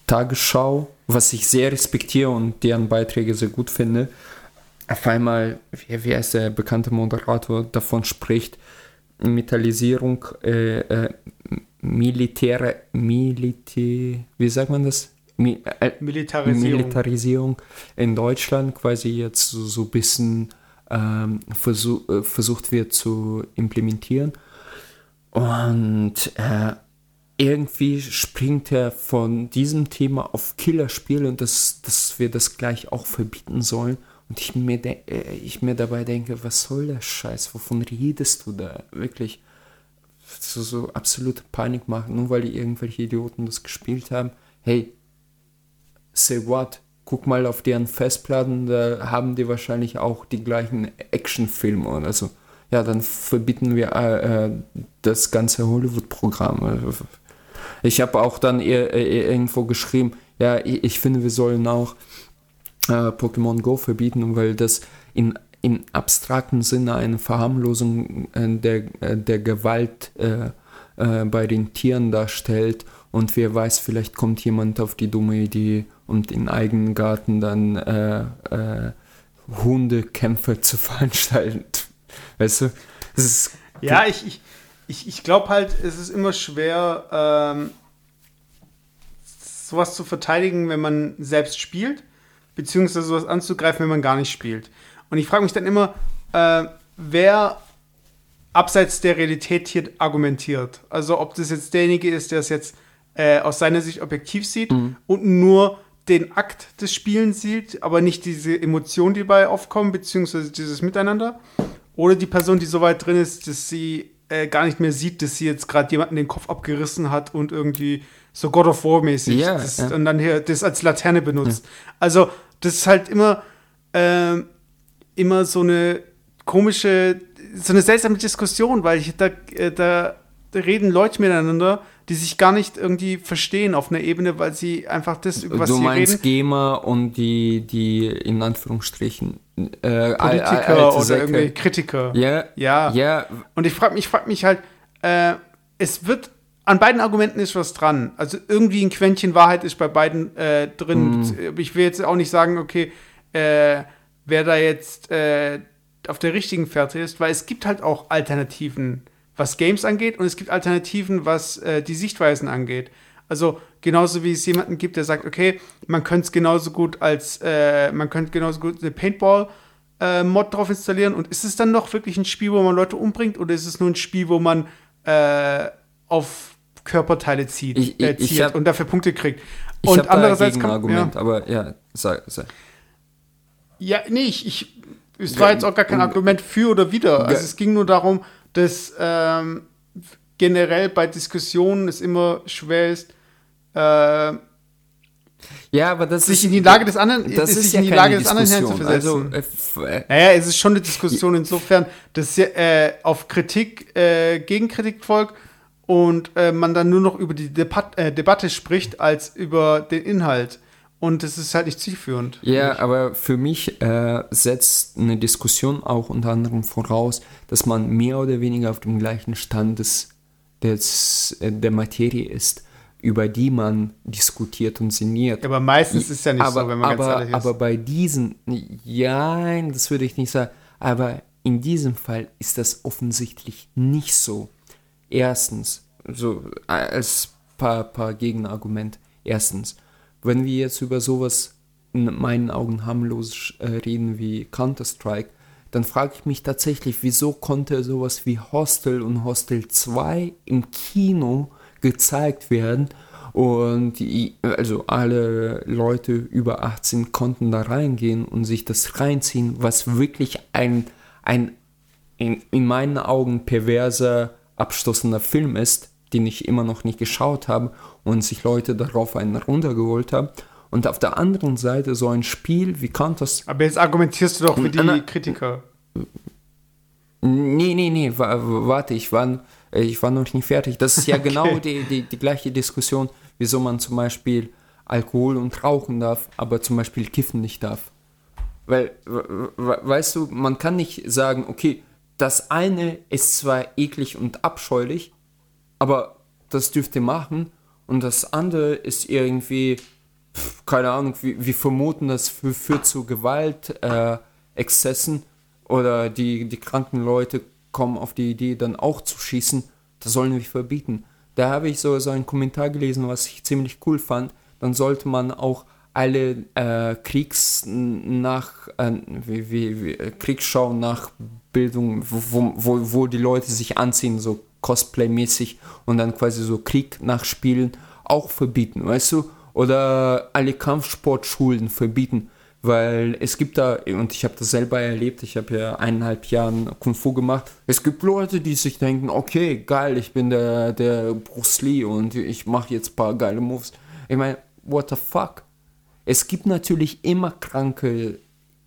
Tagesschau was ich sehr respektiere und deren Beiträge sehr gut finde, auf einmal, wie, wie heißt der bekannte Moderator, davon spricht, Metallisierung, äh, äh, militäre, Militär, wie sagt man das? Mi äh, Militarisierung. Militarisierung in Deutschland quasi jetzt so, so ein bisschen ähm, versuch, äh, versucht wird zu implementieren. Und äh, irgendwie springt er von diesem Thema auf Killerspiele und dass, dass wir das gleich auch verbieten sollen. Und ich mir, äh, ich mir dabei denke, was soll der Scheiß? Wovon redest du da? Wirklich so, so absolute Panik machen, nur weil die irgendwelche Idioten das gespielt haben. Hey, say what? Guck mal auf deren Festplatten, da haben die wahrscheinlich auch die gleichen Actionfilme oder so. Ja, dann verbieten wir äh, äh das ganze Hollywood-Programm. Ich habe auch dann irgendwo geschrieben, ja, ich finde, wir sollen auch äh, Pokémon Go verbieten, weil das in im abstrakten Sinne eine Verharmlosung äh, der, äh, der Gewalt äh, äh, bei den Tieren darstellt. Und wer weiß, vielleicht kommt jemand auf die dumme Idee und im eigenen Garten dann äh, äh, Hundekämpfe zu veranstalten. Weißt du? ja, ich, ich, ich, ich glaube halt, es ist immer schwer, ähm, sowas zu verteidigen, wenn man selbst spielt, beziehungsweise sowas anzugreifen, wenn man gar nicht spielt. Und ich frage mich dann immer, äh, wer abseits der Realität hier argumentiert. Also ob das jetzt derjenige ist, der es jetzt äh, aus seiner Sicht objektiv sieht mhm. und nur den Akt des Spielens sieht, aber nicht diese Emotionen, die dabei aufkommen, beziehungsweise dieses Miteinander. Oder die Person, die so weit drin ist, dass sie äh, gar nicht mehr sieht, dass sie jetzt gerade jemanden den Kopf abgerissen hat und irgendwie so God of War mäßig yeah, ja. und dann hier das als Laterne benutzt. Ja. Also das ist halt immer äh, immer so eine komische, so eine seltsame Diskussion, weil ich, da, äh, da reden Leute miteinander, die sich gar nicht irgendwie verstehen auf einer Ebene, weil sie einfach das, über was du sie meinst reden. Gamer und die, die in Anführungsstrichen äh, Politiker oder Säcke. irgendwie Kritiker. Ja. Ja. ja. Und ich frage mich, frag mich halt, äh, es wird an beiden Argumenten ist was dran. Also irgendwie ein Quäntchen Wahrheit ist bei beiden äh, drin. Mm. Ich will jetzt auch nicht sagen, okay, äh, wer da jetzt äh, auf der richtigen Fährte ist, weil es gibt halt auch Alternativen, was Games angeht und es gibt Alternativen, was äh, die Sichtweisen angeht. Also genauso wie es jemanden gibt, der sagt, okay, man könnte es genauso gut als, äh, man könnte genauso gut eine Paintball äh, Mod drauf installieren und ist es dann noch wirklich ein Spiel, wo man Leute umbringt oder ist es nur ein Spiel, wo man äh, auf Körperteile zieht, ich, ich, zieht hab, und dafür Punkte kriegt? Und andererseits kann, Argument, ja. aber ja, sag, sag. Ja, nee, ich, ich es war jetzt auch gar kein Argument für oder wider. Also es ging nur darum, dass ähm, generell bei Diskussionen es immer schwer ist, äh, ja, aber das sich ist, in die Lage des anderen, das ist sich ja in die Lage des anderen hineinzuversetzen. Also, äh, äh, naja, es ist schon eine Diskussion insofern, dass äh, auf Kritik äh, Gegenkritik folgt und äh, man dann nur noch über die Debat äh, Debatte spricht als über den Inhalt. Und es ist halt nicht zielführend. Ja, aber für mich äh, setzt eine Diskussion auch unter anderem voraus, dass man mehr oder weniger auf dem gleichen Stand des, des, äh, der Materie ist, über die man diskutiert und sinniert. Aber meistens ist es ja nicht aber, so, wenn man aber, ganz ehrlich ist. Aber bei diesen, ja, das würde ich nicht sagen, aber in diesem Fall ist das offensichtlich nicht so. Erstens, so als paar, paar Gegenargument. Erstens, wenn wir jetzt über sowas in meinen Augen harmlos äh, reden wie Counter-Strike, dann frage ich mich tatsächlich, wieso konnte sowas wie Hostel und Hostel 2 im Kino gezeigt werden und die, also alle Leute über 18 konnten da reingehen und sich das reinziehen, was wirklich ein, ein in, in meinen Augen perverser, abstoßender Film ist, den ich immer noch nicht geschaut habe und sich Leute darauf einen runtergeholt haben. Und auf der anderen Seite so ein Spiel wie Counter Aber jetzt argumentierst du doch wie die Kritiker. Nee, nee, nee, warte, ich war, ich war noch nicht fertig. Das ist ja okay. genau die, die, die gleiche Diskussion, wieso man zum Beispiel Alkohol und Rauchen darf, aber zum Beispiel Kiffen nicht darf. Weil, weißt du, man kann nicht sagen, okay, das eine ist zwar eklig und abscheulich, aber das dürft ihr machen und das andere ist irgendwie, keine Ahnung, wir, wir vermuten, das führt zu Gewaltexzessen äh, oder die, die kranken Leute kommen auf die Idee, dann auch zu schießen. Das sollen wir verbieten. Da habe ich so, so einen Kommentar gelesen, was ich ziemlich cool fand. Dann sollte man auch alle äh, Kriegs nach äh, wie, wie, wie, Kriegsschau nach Bildung, wo, wo, wo die Leute sich anziehen, so Cosplay-mäßig und dann quasi so Krieg nachspielen, auch verbieten, weißt du? Oder alle Kampfsportschulen verbieten, weil es gibt da, und ich habe das selber erlebt, ich habe ja eineinhalb Jahren Kung Fu gemacht, es gibt Leute, die sich denken, okay, geil, ich bin der, der Bruce Lee und ich mache jetzt ein paar geile Moves. Ich meine, what the fuck? Es gibt natürlich immer kranke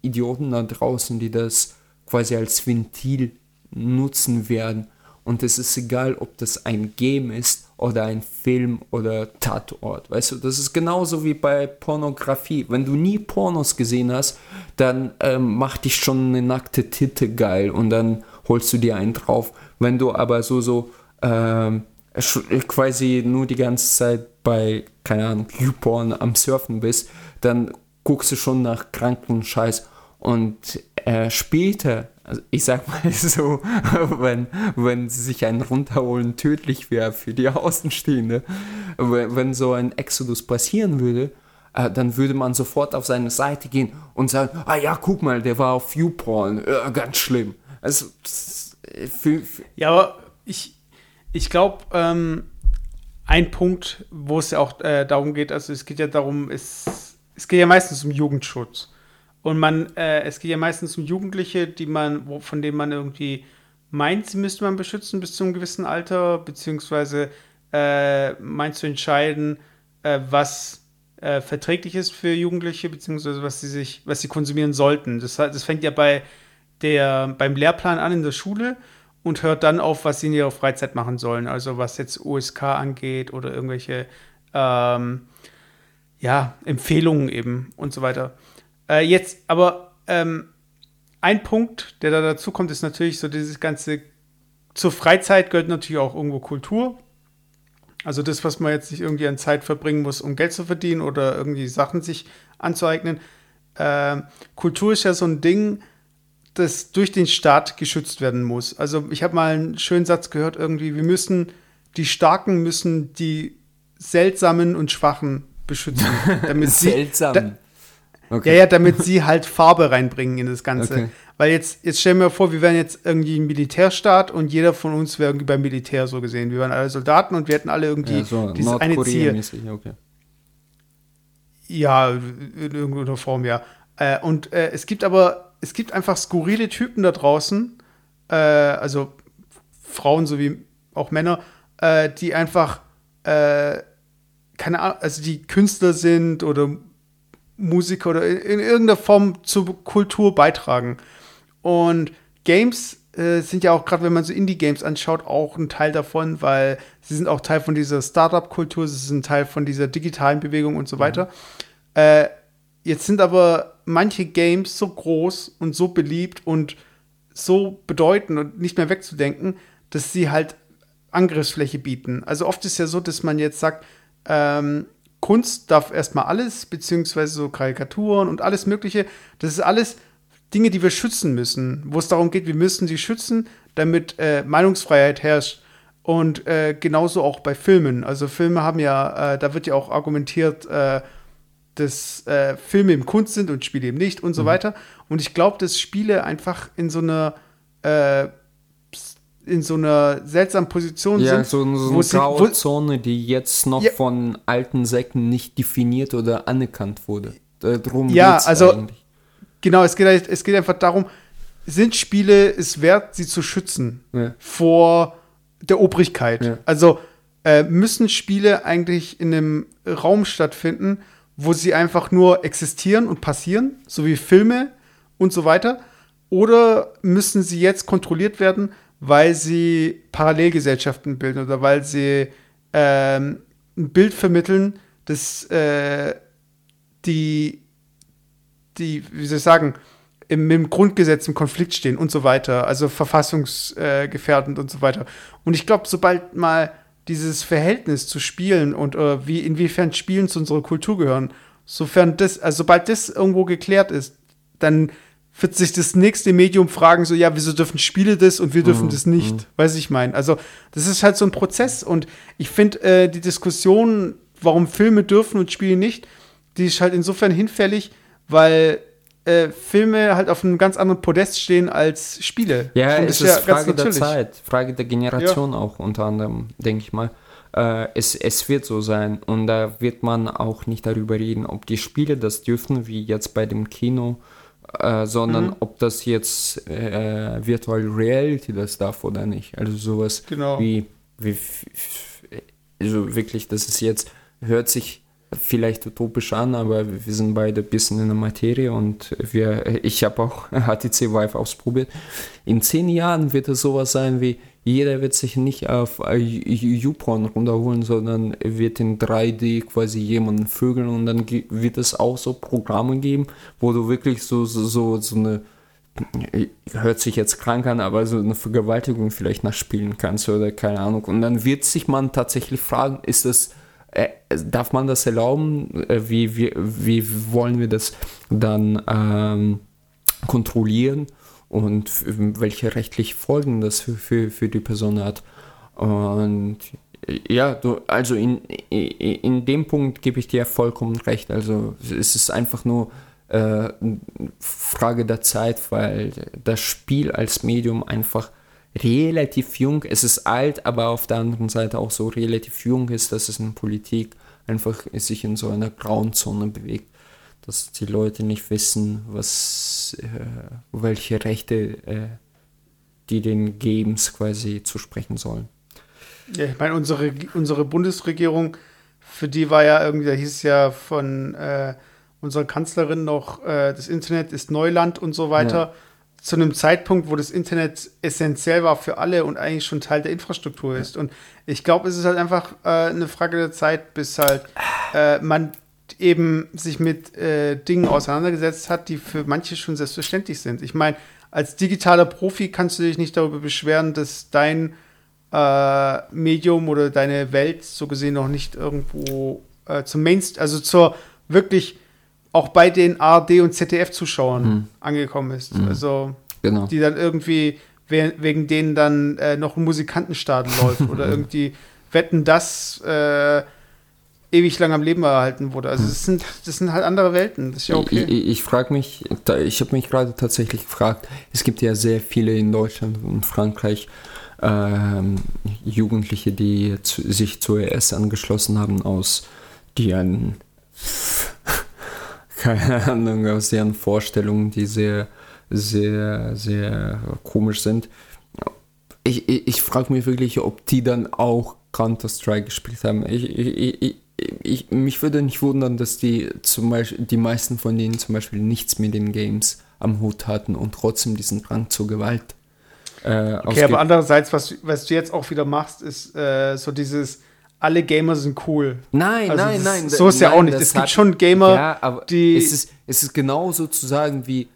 Idioten da draußen, die das quasi als Ventil nutzen werden. Und es ist egal, ob das ein Game ist oder ein Film oder Tatort. Weißt du, das ist genauso wie bei Pornografie. Wenn du nie Pornos gesehen hast, dann ähm, macht dich schon eine nackte Titte geil und dann holst du dir einen drauf. Wenn du aber so, so ähm, quasi nur die ganze Zeit bei, keine Ahnung, YouPorn am Surfen bist, dann guckst du schon nach kranken Scheiß. Und äh, später, also ich sag mal so, wenn, wenn sich ein runterholen tödlich wäre für die Außenstehende, wenn, wenn so ein Exodus passieren würde, äh, dann würde man sofort auf seine Seite gehen und sagen, ah ja, guck mal, der war auf YouPorn, äh, ganz schlimm. Also, für, für ja, aber ich, ich glaube, ähm, ein Punkt, wo es ja auch äh, darum geht, also es geht ja darum, es, es geht ja meistens um Jugendschutz. Und man, äh, es geht ja meistens um Jugendliche, die man, wo, von denen man irgendwie meint, sie müsste man beschützen bis zu einem gewissen Alter, beziehungsweise äh, meint zu entscheiden, äh, was äh, verträglich ist für Jugendliche, beziehungsweise was sie sich, was sie konsumieren sollten. Das, das fängt ja bei der, beim Lehrplan an in der Schule und hört dann auf, was sie in ihrer Freizeit machen sollen. Also was jetzt USK angeht oder irgendwelche ähm, ja, Empfehlungen eben und so weiter. Äh, jetzt, aber ähm, ein Punkt, der da dazu kommt, ist natürlich so dieses ganze, zur Freizeit gehört natürlich auch irgendwo Kultur. Also das, was man jetzt nicht irgendwie an Zeit verbringen muss, um Geld zu verdienen oder irgendwie Sachen sich anzueignen. Äh, Kultur ist ja so ein Ding, das durch den Staat geschützt werden muss. Also ich habe mal einen schönen Satz gehört, irgendwie, wir müssen, die Starken müssen die Seltsamen und Schwachen beschützen. Damit sie, Seltsam. Da, okay. Ja, ja, damit sie halt Farbe reinbringen in das Ganze. Okay. Weil jetzt, jetzt stellen wir vor, wir wären jetzt irgendwie ein Militärstaat und jeder von uns wäre irgendwie beim Militär so gesehen. Wir wären alle Soldaten und wir hätten alle irgendwie ja, so dieses eine Ziel. Okay. Ja, in irgendeiner Form, ja. Äh, und äh, es gibt aber es gibt einfach skurrile Typen da draußen, äh, also Frauen sowie auch Männer, äh, die einfach, äh, keine Ahnung, also die Künstler sind oder Musiker oder in, in irgendeiner Form zur Kultur beitragen. Und Games äh, sind ja auch, gerade wenn man so Indie-Games anschaut, auch ein Teil davon, weil sie sind auch Teil von dieser Startup-Kultur, sie sind Teil von dieser digitalen Bewegung und so mhm. weiter. Äh, jetzt sind aber manche Games so groß und so beliebt und so bedeutend und nicht mehr wegzudenken, dass sie halt Angriffsfläche bieten. Also oft ist ja so, dass man jetzt sagt, ähm, Kunst darf erstmal alles, beziehungsweise so Karikaturen und alles Mögliche. Das ist alles Dinge, die wir schützen müssen, wo es darum geht, wir müssen sie schützen, damit äh, Meinungsfreiheit herrscht. Und äh, genauso auch bei Filmen. Also Filme haben ja, äh, da wird ja auch argumentiert, äh, dass äh, Filme im Kunst sind und Spiele eben nicht und so mhm. weiter. Und ich glaube, dass Spiele einfach in so einer äh, in so einer seltsamen Position ja, sind. So, so eine Grauzone, die jetzt noch ja, von alten Säcken nicht definiert oder anerkannt wurde. Darum ja, also eigentlich. genau, es geht, halt, es geht einfach darum, sind Spiele es wert, sie zu schützen ja. vor der Obrigkeit? Ja. Also äh, müssen Spiele eigentlich in einem Raum stattfinden, wo sie einfach nur existieren und passieren, so wie Filme und so weiter? Oder müssen sie jetzt kontrolliert werden, weil sie Parallelgesellschaften bilden oder weil sie ähm, ein Bild vermitteln, das äh, die, die, wie soll ich sagen, im, dem Grundgesetz im Konflikt stehen und so weiter, also verfassungsgefährdend äh, und so weiter. Und ich glaube, sobald mal dieses Verhältnis zu Spielen und äh, wie inwiefern Spielen zu unserer Kultur gehören, sofern das, also sobald das irgendwo geklärt ist, dann wird sich das nächste Medium fragen, so, ja, wieso dürfen Spiele das und wir dürfen mhm. das nicht? Mhm. Weiß ich mein. Also, das ist halt so ein Prozess und ich finde äh, die Diskussion, warum Filme dürfen und Spiele nicht, die ist halt insofern hinfällig, weil äh, Filme halt auf einem ganz anderen Podest stehen als Spiele. Ja, Und es das ist Frage der Zeit, Frage der Generation auch unter anderem, denke ich mal. Äh, es, es wird so sein und da wird man auch nicht darüber reden, ob die Spiele das dürfen, wie jetzt bei dem Kino, äh, sondern Mhm. ob das jetzt äh, Virtual Reality das darf oder nicht. Also sowas Genau. wie, wie also wirklich, das ist jetzt, hört sich vielleicht utopisch an, aber wir sind beide ein bisschen in der Materie und wir, ich habe auch HTC Vive ausprobiert. In zehn Jahren wird es sowas sein wie, jeder wird sich nicht auf äh, YouPorn runterholen, sondern wird in 3D quasi jemanden vögeln und dann wird es auch so Programme geben, wo du wirklich so, so, so, so eine hört sich jetzt krank an, aber so eine Vergewaltigung vielleicht nachspielen kannst oder keine Ahnung. Und dann wird sich man tatsächlich fragen, ist das, äh, darf man das erlauben? Äh, wie, wie, wie wollen wir das dann ähm, kontrollieren? Und welche rechtlichen Folgen das für, für, für die Person hat. Und ja, du, also in, in, in dem Punkt gebe ich dir vollkommen recht. Also es ist einfach nur äh, Frage der Zeit, weil das Spiel als Medium einfach relativ jung, es ist alt, aber auf der anderen Seite auch so relativ jung ist, dass es in Politik einfach sich in so einer grauen Zone bewegt, dass die Leute nicht wissen, was, äh, welche Rechte äh, die den Games quasi zu sprechen sollen. Ja, ich meine, unsere, unsere Bundesregierung, für die war ja irgendwie, da hieß es ja von äh, unserer Kanzlerin noch, äh, das Internet ist Neuland und so weiter. Ja. Zu einem Zeitpunkt, wo das Internet essentiell war für alle und eigentlich schon Teil der Infrastruktur ist. Und ich glaube, es ist halt einfach äh, eine Frage der Zeit, bis halt äh, man eben sich mit äh, Dingen auseinandergesetzt hat, die für manche schon selbstverständlich sind. Ich meine, als digitaler Profi kannst du dich nicht darüber beschweren, dass dein äh, Medium oder deine Welt so gesehen noch nicht irgendwo äh, zum Mainst, also zur wirklich auch bei den ARD und ZDF-Zuschauern Hm. angekommen ist. Mhm. Also Genau. die dann irgendwie we wegen denen dann äh, noch ein Musikantenstadel läuft oder irgendwie wetten, das äh, ewig lang am Leben erhalten wurde. Also das sind, das sind halt andere Welten. Das ist ja okay. Ich, ich, ich frage mich, ich habe mich gerade tatsächlich gefragt, es gibt ja sehr viele in Deutschland und Frankreich ähm, Jugendliche, die zu, sich zur ES angeschlossen haben, aus deren, keine Ahnung, aus deren Vorstellungen, die sehr, sehr, sehr komisch sind. Ich, ich, ich frage mich wirklich, ob die dann auch Counter-Strike gespielt haben. Ich, ich, ich, ich, mich würde nicht wundern, dass die zum Beispiel, die meisten von denen zum Beispiel nichts mit den Games am Hut hatten und trotzdem diesen Drang zur Gewalt. Äh, Okay, aber andererseits, was, was du jetzt auch wieder machst, ist äh, so dieses, alle Gamer sind cool. Nein, Also nein, nein. so ist ja nein, auch nicht. Es gibt hat- schon Gamer, ja, aber die- Es ist, es ist genauso zu sagen wie,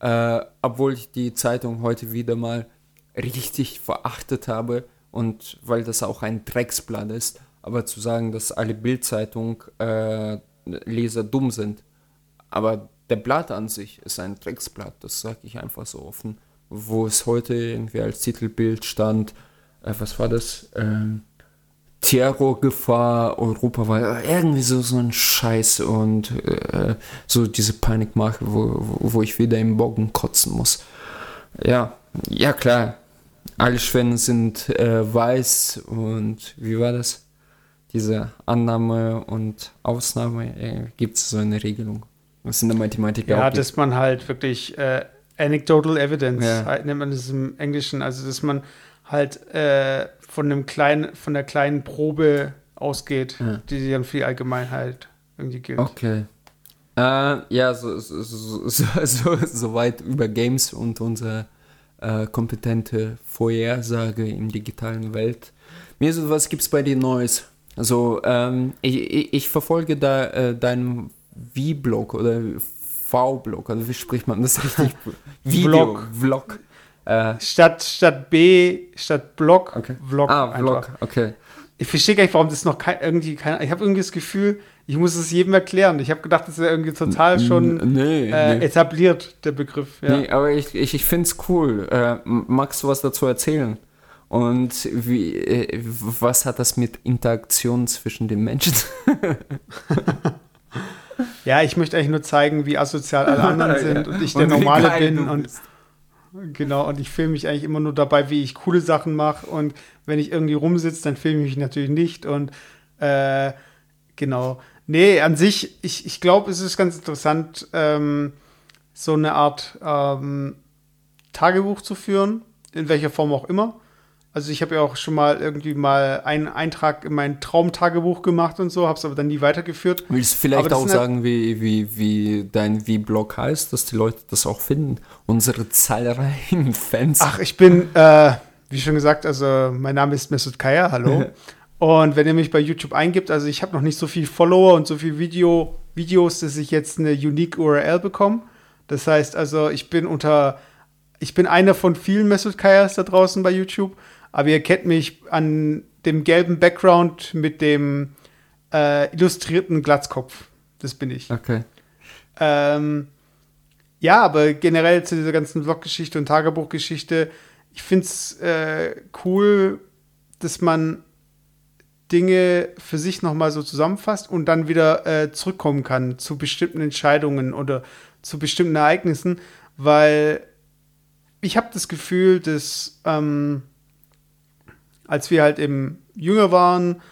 äh, obwohl ich die Zeitung heute wieder mal richtig verachtet habe und weil das auch ein Drecksblatt ist, aber zu sagen, dass alle Bildzeitung äh, dumm sind. Aber der Blatt an sich ist ein Drecksblatt, das sage ich einfach so offen. Wo es heute irgendwie als Titelbild stand, äh, was war das? Ähm, Terrorgefahr Europa war irgendwie so, so ein Scheiß und äh, so diese Panikmache, wo, wo wo ich wieder im Bogen kotzen muss. Ja, ja klar. Alle Schwäne sind äh, weiß und wie war das? Diese Annahme und Ausnahme äh, gibt es so eine Regelung. Ist in der Mathematik Ja, auch gibt. dass man halt wirklich äh, anecdotal evidence Ja. halt, nennt man das im Englischen, also dass man halt äh, von einem kleinen, von der kleinen Probe ausgeht, Ja. die dann für die Allgemeinheit irgendwie gilt. Okay. Äh, ja, so, so, so, so, so, so weit über Games und unsere äh, kompetente Vorhersage im digitalen Welt. Mir so, was gibt's bei dir Neues? Also, ähm, ich, ich, ich verfolge da äh, deinen V-Blog oder V-Blog, also wie spricht man das richtig? Video, Vlog. Vlog. Äh, Statt, statt B, statt Blog, okay. Vlog. Ah, einfach. Vlog, okay. Ich verstehe gar nicht, warum das noch kein, irgendwie kein. Ich habe irgendwie das Gefühl, ich muss es jedem erklären. Ich habe gedacht, das wäre irgendwie total schon nee, äh, nee. etabliert, der Begriff. Ja. Nee, aber ich, ich, ich finde es cool. Äh, magst du was dazu erzählen? Und wie, äh, was hat das mit Interaktion zwischen den Menschen? Ja, ich möchte eigentlich nur zeigen, wie asozial alle anderen sind und ich der und Normale bin und genau und ich filme mich eigentlich immer nur dabei, wie ich coole Sachen mache und wenn ich irgendwie rumsitze, dann filme ich mich natürlich nicht und äh, genau. Nee, an sich, ich, ich glaube, es ist ganz interessant, ähm, so eine Art ähm, Tagebuch zu führen, in welcher Form auch immer. Also ich habe ja auch schon mal irgendwie mal einen Eintrag in mein Traumtagebuch gemacht und so, habe es aber dann nie weitergeführt. Willst du vielleicht auch halt sagen, wie, wie, wie dein V-Blog heißt, dass die Leute das auch finden? Unsere zahlreichen Fans. Ach, ich bin, äh, wie schon gesagt, also mein Name ist Mesut Kaya, hallo. und wenn ihr mich bei YouTube eingibt, also ich habe noch nicht so viel Follower und so viel Video, Videos, dass ich jetzt eine unique URL bekomme. Das heißt also, ich bin unter, ich bin einer von vielen Mesut Kayas da draußen bei YouTube aber ihr kennt mich an dem gelben Background mit dem äh, illustrierten Glatzkopf. Das bin ich. Okay. Ähm, ja, aber generell zu dieser ganzen Vlog-Geschichte und Tagebuchgeschichte, ich finde es äh, cool, dass man Dinge für sich nochmal so zusammenfasst und dann wieder äh, zurückkommen kann zu bestimmten Entscheidungen oder zu bestimmten Ereignissen, weil ich habe das Gefühl, dass ähm, als wir halt eben jünger waren,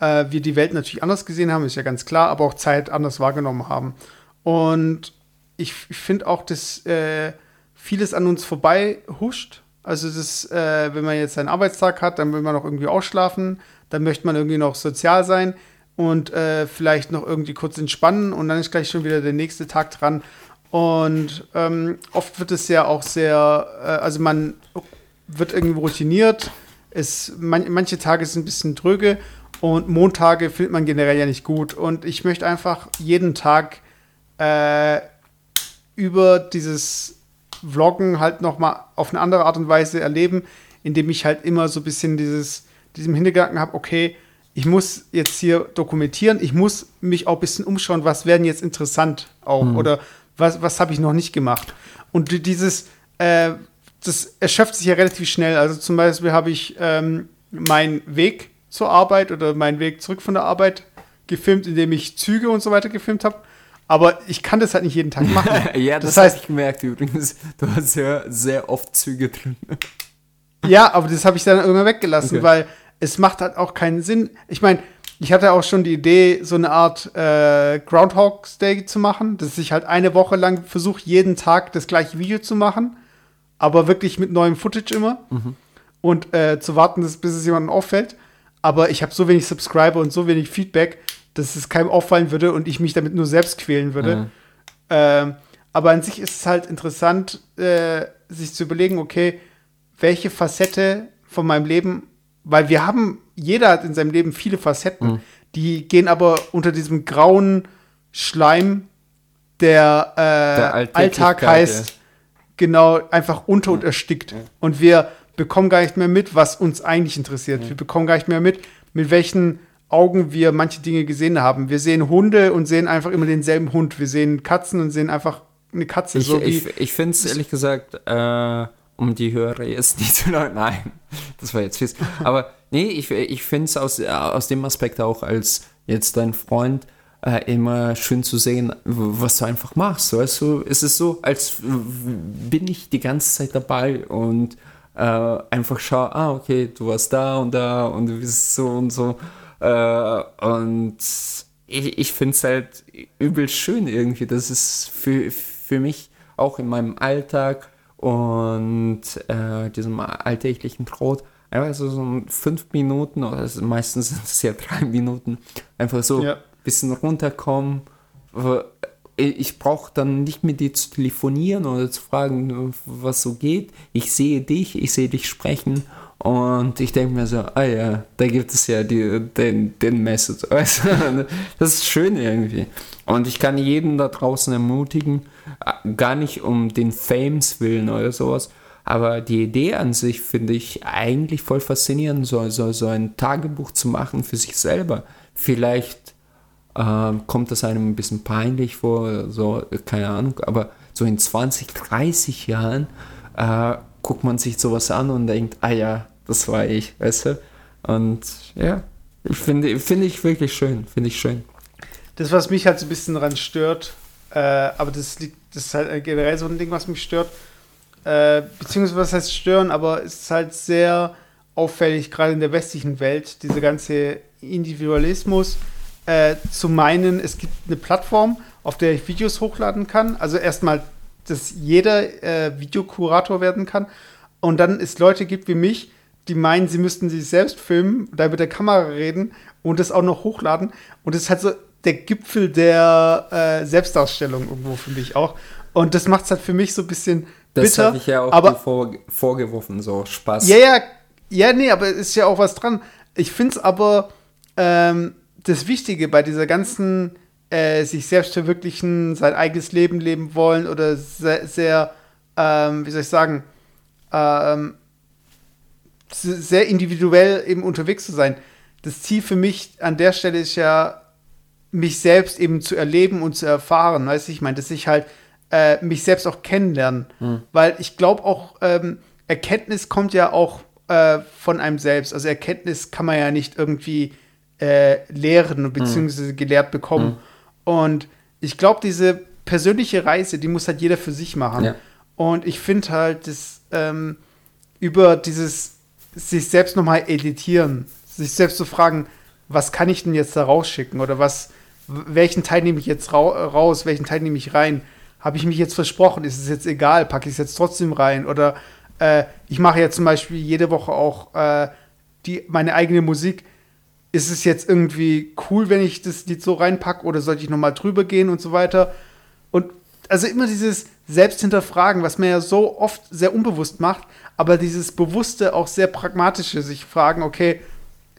äh, wir die Welt natürlich anders gesehen haben, ist ja ganz klar, aber auch Zeit anders wahrgenommen haben. Und ich, ich finde auch, dass äh, vieles an uns vorbei huscht. Also das, äh, wenn man jetzt einen Arbeitstag hat, dann will man noch irgendwie ausschlafen, dann möchte man irgendwie noch sozial sein und äh, vielleicht noch irgendwie kurz entspannen und dann ist gleich schon wieder der nächste Tag dran. Und ähm, oft wird es ja auch sehr, äh, also man wird irgendwie routiniert es, man, manche Tage sind ein bisschen dröge und Montage findet man generell ja nicht gut. Und ich möchte einfach jeden Tag äh, über dieses Vloggen halt noch mal auf eine andere Art und Weise erleben, indem ich halt immer so ein bisschen dieses, diesem Hintergedanken habe, okay, ich muss jetzt hier dokumentieren, ich muss mich auch ein bisschen umschauen, was werden jetzt interessant auch mhm. oder was, was habe ich noch nicht gemacht. Und dieses, äh, das erschöpft sich ja relativ schnell. Also zum Beispiel habe ich ähm, meinen Weg zur Arbeit oder meinen Weg zurück von der Arbeit gefilmt, indem ich Züge und so weiter gefilmt habe. Aber ich kann das halt nicht jeden Tag machen. ja, das, das heißt, ich gemerkt übrigens. Du hast ja sehr oft Züge drin. ja, aber das habe ich dann irgendwann weggelassen, okay. weil es macht halt auch keinen Sinn. Ich meine, ich hatte auch schon die Idee, so eine Art äh, Groundhog Day zu machen, dass ich halt eine Woche lang versuche, jeden Tag das gleiche Video zu machen aber wirklich mit neuem Footage immer. Mhm. Und äh, zu warten, bis, bis es jemandem auffällt. Aber ich habe so wenig Subscriber und so wenig Feedback, dass es keinem auffallen würde und ich mich damit nur selbst quälen würde. Mhm. Ähm, aber an sich ist es halt interessant, äh, sich zu überlegen, okay, welche Facette von meinem Leben, weil wir haben, jeder hat in seinem Leben viele Facetten, mhm. die gehen aber unter diesem grauen Schleim, der, äh, der Alltag heißt. Ja genau einfach unter und erstickt. Und wir bekommen gar nicht mehr mit, was uns eigentlich interessiert. Wir bekommen gar nicht mehr mit, mit welchen Augen wir manche Dinge gesehen haben. Wir sehen Hunde und sehen einfach immer denselben Hund. Wir sehen Katzen und sehen einfach eine Katze. Ich, so ich, ich finde es ehrlich gesagt, äh, um die Hörer jetzt nicht zu lang. Nein, das war jetzt fies. Aber nee, ich, ich finde es aus, aus dem Aspekt auch als jetzt dein Freund äh, immer schön zu sehen, was du einfach machst. Weißt es ist so, als bin ich die ganze Zeit dabei und äh, einfach schau, ah, okay, du warst da und da und du bist so und so. Äh, und ich, ich finde es halt übel schön irgendwie. Das ist für, für mich auch in meinem Alltag und äh, diesem alltäglichen Brot einfach so, so fünf Minuten oder meistens sind es ja drei Minuten einfach so ja bisschen runterkommen. Ich brauche dann nicht mit dir zu telefonieren oder zu fragen, was so geht. Ich sehe dich, ich sehe dich sprechen und ich denke mir so, ah ja, da gibt es ja die, den, den Message. das ist schön irgendwie. Und ich kann jeden da draußen ermutigen, gar nicht um den Fames willen oder sowas, aber die Idee an sich finde ich eigentlich voll faszinierend, so, so, so ein Tagebuch zu machen für sich selber. Vielleicht äh, kommt das einem ein bisschen peinlich vor, so, keine Ahnung, aber so in 20, 30 Jahren äh, guckt man sich sowas an und denkt, ah ja, das war ich, weißt du? Und ja, finde, finde ich wirklich schön, finde ich schön. das, was mich halt so ein bisschen daran stört, äh, aber das liegt, das ist halt generell so ein Ding, was mich stört, äh, beziehungsweise was heißt stören, aber es ist halt sehr auffällig, gerade in der westlichen Welt, dieser ganze Individualismus, äh, zu meinen, es gibt eine Plattform, auf der ich Videos hochladen kann. Also erstmal, dass jeder äh, Videokurator werden kann. Und dann es Leute gibt wie mich, die meinen, sie müssten sich selbst filmen, da mit der Kamera reden und das auch noch hochladen. Und das ist halt so der Gipfel der äh, Selbstdarstellung irgendwo, finde ich auch. Und das macht es halt für mich so ein bisschen Das bitter. habe ich ja auch aber, vor, vorgeworfen, so Spaß. ja, ja, ja, nee, aber es ist ja auch was dran. Ich finde es aber ähm, das Wichtige bei dieser ganzen äh, sich selbst verwirklichen, sein eigenes Leben leben wollen oder sehr, sehr ähm, wie soll ich sagen, ähm, se- sehr individuell eben unterwegs zu sein. Das Ziel für mich an der Stelle ist ja, mich selbst eben zu erleben und zu erfahren. Weißt du, ich meine, dass ich halt äh, mich selbst auch kennenlernen. Weil ich glaube auch, ähm, Erkenntnis kommt ja auch äh, von einem selbst. Also Erkenntnis kann man ja nicht irgendwie äh, lehren beziehungsweise gelehrt bekommen. Und ich glaube, diese persönliche Reise, die muss halt jeder für sich machen. Ja. Und ich finde halt, dass ähm, über dieses sich selbst nochmal editieren, sich selbst zu fragen, was kann ich denn jetzt da rausschicken oder was, welchen Teil nehme ich jetzt rau raus, welchen Teil nehme ich rein? Habe ich mich jetzt versprochen? Ist es jetzt egal? Packe ich es jetzt trotzdem rein? Oder äh, ich mache ja zum Beispiel jede Woche auch äh, die, meine eigene Musik. Ist es jetzt irgendwie cool, wenn ich das Lied so reinpacke oder sollte ich nochmal drüber gehen und so weiter? Und also immer dieses Selbsthinterfragen, was man ja so oft sehr unbewusst macht, aber dieses bewusste, auch sehr pragmatische, sich fragen, okay,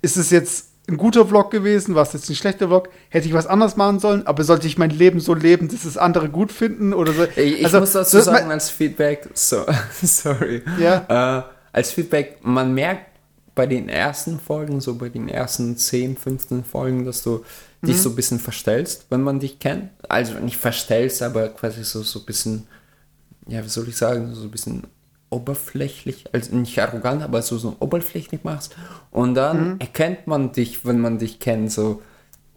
ist es jetzt ein guter Vlog gewesen, war es jetzt ein schlechter Vlog, hätte ich was anderes machen sollen, aber sollte ich mein Leben so leben, dass es andere gut finden oder so? Ich, Also, muss dazu so- sagen, als Feedback, so, sorry. Ja. Äh, als Feedback, man merkt bei den ersten Folgen, so bei den ersten 10, 15 Folgen, dass du Mhm. dich so ein bisschen verstellst, wenn man dich kennt. Also nicht verstellst, aber quasi so, so ein bisschen, ja, wie soll ich sagen, so ein bisschen oberflächlich, also nicht arrogant, aber so, so oberflächlich machst. Und dann Mhm. erkennt man dich, wenn man dich kennt, so,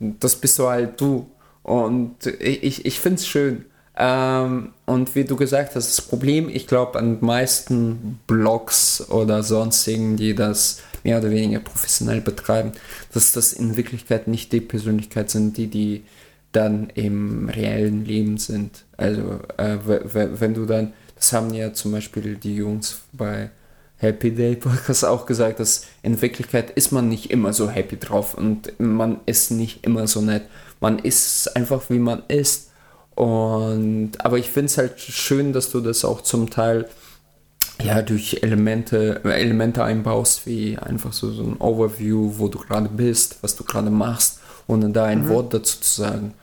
das bist du halt du. Und ich, ich, ich finde es schön. Ähm, und wie du gesagt hast, das Problem, ich glaube, an meisten Blogs oder sonstigen, die das mehr oder weniger professionell betreiben, dass das in Wirklichkeit nicht die Persönlichkeit sind, die die dann im reellen Leben sind. Also äh, wenn du dann, das haben ja zum Beispiel die Jungs bei Happy Day Podcast auch gesagt, dass in Wirklichkeit ist man nicht immer so happy drauf und man ist nicht immer so nett. Man ist einfach wie man ist. Und aber ich finde es halt schön, dass du das auch zum Teil ja durch Elemente, Elemente einbaust, wie einfach so, so ein Overview, wo du gerade bist, was du gerade machst, ohne da ein Wort dazu zu sagen.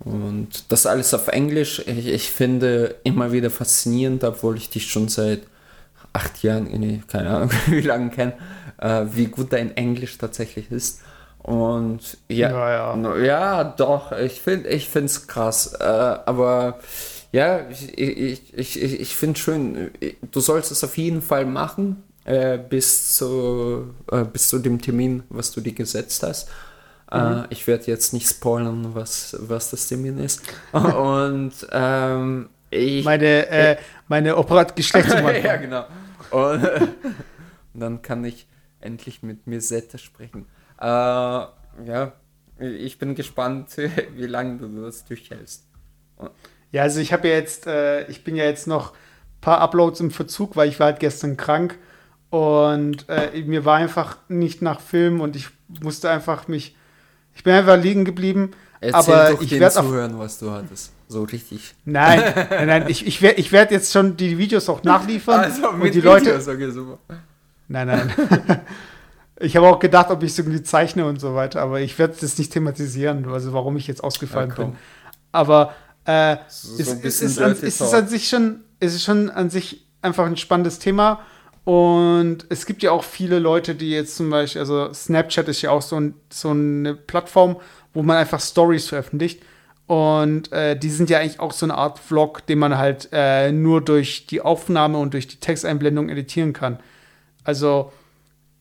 Und das alles auf Englisch, ich, ich finde immer wieder faszinierend, obwohl ich dich schon seit acht Jahren, nee, keine Ahnung, wie lange kenne, äh, wie gut dein Englisch tatsächlich ist. Und ja, Ja, ja, ja doch, ich finde ich finde es krass. Äh, aber ja, ich, ich, ich, ich, finde schön, du sollst es auf jeden Fall machen, äh, bis, zu, äh, bis zu dem Termin, was du dir gesetzt hast. Äh, ich werde jetzt nicht spoilern, was, was das Termin ist. Und ähm, ich. Meine, äh, meine Operat Geschlechtsumwandlung. ja, genau. Und, äh, und dann kann ich endlich mit mir Sette sprechen. Äh, ja, ich bin gespannt, wie lange du das durchhältst. Ja, also ich habe ja jetzt, äh, ich bin ja jetzt noch ein paar Uploads im Verzug, weil ich war halt gestern krank und äh, mir war einfach nicht nach Film und ich musste einfach mich, ich bin einfach liegen geblieben. Erzähl aber doch ich werde zuhören, was du hattest. So richtig. nein, nein, nein, ich, ich werde ich werd jetzt schon die Videos auch nachliefern Also und die Leute, okay, super. nein, nein. Ich habe auch gedacht, ob ich es irgendwie zeichne und so weiter, aber ich werde das nicht thematisieren, also warum ich jetzt ausgefallen Ja, bin. Aber äh, So ist, ist, an, ist es an sich schon, ist es schon an sich einfach ein spannendes Thema. Und es gibt ja auch viele Leute, die jetzt zum Beispiel, also Snapchat ist ja auch so, ein, so eine Plattform, wo man einfach Stories veröffentlicht. Und äh, die sind ja eigentlich auch so eine Art Vlog, den man halt äh, nur durch die Aufnahme und durch die Texteinblendung editieren kann. Also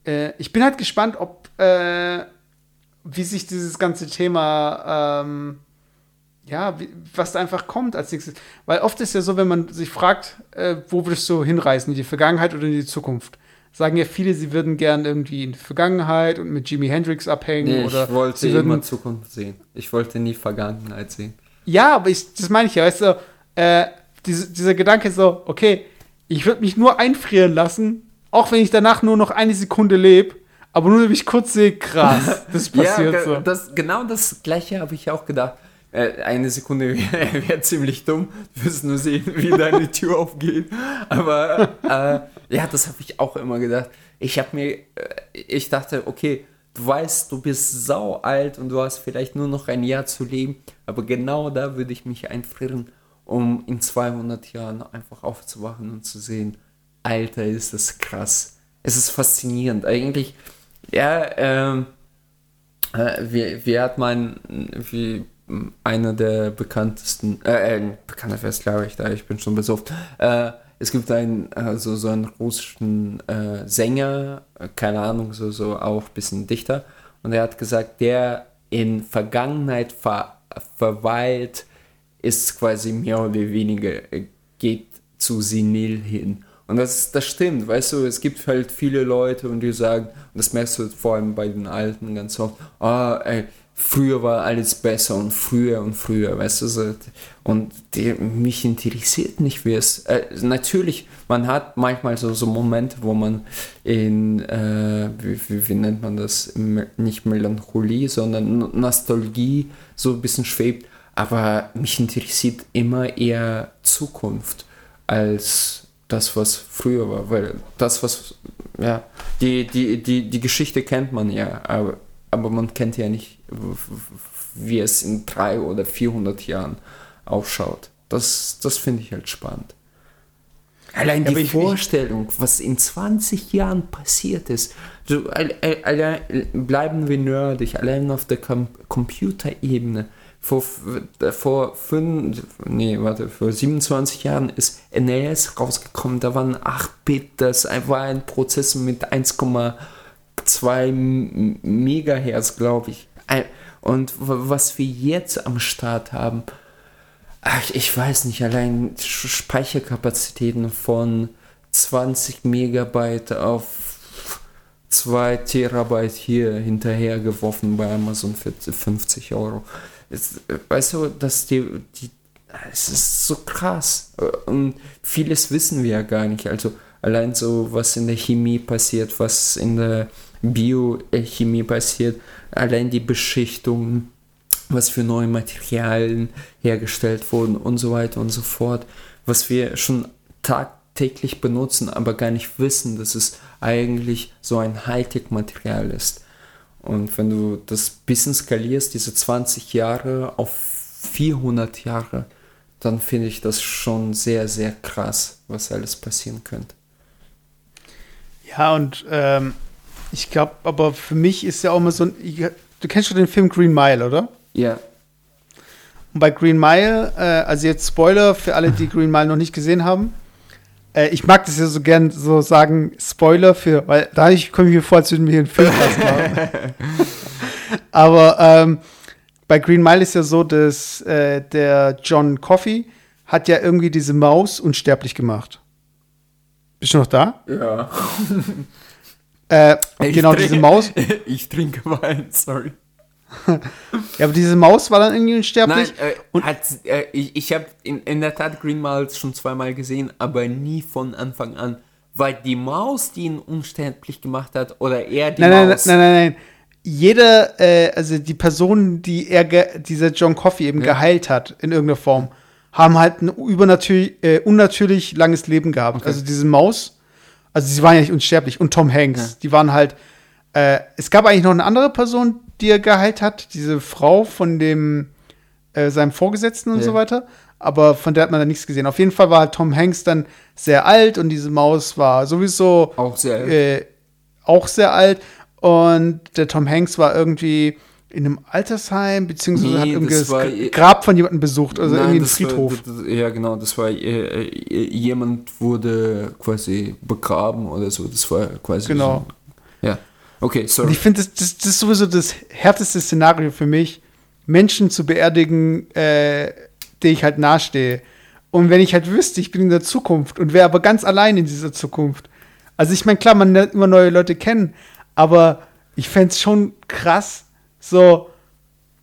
äh, ich bin halt gespannt, ob äh, wie sich dieses ganze Thema ähm, ja, was da einfach kommt als nächstes. Weil oft ist ja so, wenn man sich fragt, äh, wo würdest du hinreisen, in die Vergangenheit oder in die Zukunft? Sagen ja viele, sie würden gern irgendwie in die Vergangenheit und mit Jimi Hendrix abhängen. Nee, oder ich wollte sie würden, immer Zukunft sehen. Ich wollte nie Vergangenheit sehen. Ja, aber ich, das meine ich ja, weißt du, äh, diese, dieser Gedanke so, okay, ich würde mich nur einfrieren lassen, auch wenn ich danach nur noch eine Sekunde lebe, aber nur, wenn ich kurz sehe, krass, das passiert ja, so. Das, genau das gleiche habe ich auch gedacht. Äh, eine Sekunde wäre wär ziemlich dumm. Du wirst nur sehen, wie deine Tür aufgeht. Aber äh, ja, das habe ich auch immer gedacht. Ich habe mir, äh, ich dachte, okay, du weißt, du bist sau alt und du hast vielleicht nur noch ein Jahr zu leben. Aber genau da würde ich mich einfrieren, um in 200 Jahren einfach aufzuwachen und zu sehen, Alter, ist das krass. Es ist faszinierend. Eigentlich, ja, ähm, äh, wie, wie hat man, wie einer der bekanntesten, äh, äh bekannter Fest, glaube ich, da ich bin schon besoffen. Äh, es gibt einen, also so einen russischen äh, Sänger, keine Ahnung, so, so auch ein bisschen Dichter, und er hat gesagt, der in Vergangenheit ver verweilt, ist quasi mehr oder weniger, äh, geht zu senil hin. Und das, das stimmt, weißt du, es gibt halt viele Leute und die sagen, und das merkst du vor allem bei den Alten ganz oft, ah, ey, früher war alles besser und früher und früher, weißt du, so. und die, mich interessiert nicht, wie es, äh, natürlich, man hat manchmal so, so Momente, wo man in, äh, wie, wie, wie, nennt man das, nicht Melancholie, sondern Nostalgie so ein bisschen schwebt, aber mich interessiert immer eher Zukunft als das, was früher war, weil das, was, ja, die, die, die, die Geschichte kennt man ja, aber, aber man kennt ja nicht, wie es in drei oder 400 Jahren ausschaut. Das, das finde ich halt spannend. Allein die ich, Vorstellung, was in 20 Jahren passiert ist. So, allein, bleiben wir nerdig, allein auf der Com Computerebene vor, vor fünf, nee, warte, vor 27 Jahren ist NES rausgekommen, da waren 8-Bit, das war ein Prozess mit 1,2 Megahertz, glaube ich. Und was wir jetzt am Start haben, ach, ich weiß nicht, allein Speicherkapazitäten von 20 Megabyte auf 2 Terabyte hier hinterhergeworfen bei Amazon für 50 Euro. Ist, weißt du, dass die, die, es ist so krass. Und vieles wissen wir ja gar nicht. Also allein so, was in der Chemie passiert, was in der Biochemie passiert, allein die Beschichtung, was für neue Materialien hergestellt wurden und so weiter und so fort, was wir schon tagtäglich benutzen, aber gar nicht wissen, dass es eigentlich so ein Hightech-Material ist. Und wenn du das bisschen skalierst, diese 20 Jahre auf 400 Jahre, dann finde ich das schon sehr, sehr krass, was alles passieren könnte. Ja, und ähm, ich glaube, aber für mich ist ja auch immer so ein. Ich, du kennst schon den Film Green Mile, oder? Ja. Und bei Green Mile, äh, also jetzt Spoiler für alle, die Green Mile noch nicht gesehen haben, äh, ich mag das ja so gern so sagen, Spoiler für, weil da komme ich mir vor, als würden wir hier einen Film machen. Aber ähm, bei Green Mile ist ja so, dass äh, der John Coffey hat ja irgendwie diese Maus unsterblich gemacht. Bist du noch da? Ja. Äh, genau, trinke, diese Maus. Ich trinke Wein, sorry. ja, aber diese Maus war dann irgendwie unsterblich. Nein, äh, und hat, äh, ich ich habe in, in der Tat Green Miles schon zweimal gesehen, aber nie von Anfang an. Weil die Maus, die ihn unsterblich gemacht hat, oder er die nein, Maus. Nein, nein, nein, nein. Jeder, äh, also die Personen, die er, dieser John Coffey eben ja. geheilt hat, in irgendeiner Form, haben halt ein übernatürlich, äh, unnatürlich langes Leben gehabt. Okay. Also diese Maus, also sie waren ja nicht unsterblich. Und Tom Hanks, ja. die waren halt, äh, es gab eigentlich noch eine andere Person, die er geheilt hat, diese Frau von dem äh, seinem Vorgesetzten und ja. so weiter. Aber von der hat man dann nichts gesehen. Auf jeden Fall war halt Tom Hanks dann sehr alt und diese Maus war sowieso auch sehr alt. Äh, auch sehr alt. Und der Tom Hanks war irgendwie in einem Altersheim, beziehungsweise nee, hat irgendwie das, das Grab von jemandem besucht, also nein, irgendwie ein Friedhof. War, das, ja, genau, das war, äh, äh, jemand wurde quasi begraben oder so, das war quasi Genau. So, ja. Okay, sorry. Und ich finde, das, das, das, ist sowieso das härteste Szenario für mich, Menschen zu beerdigen, äh, die ich halt nahestehe. Und wenn ich halt wüsste, ich bin in der Zukunft und wäre aber ganz allein in dieser Zukunft. Also ich meine, klar, man lernt immer neue Leute kennen, aber ich fände es schon krass, so,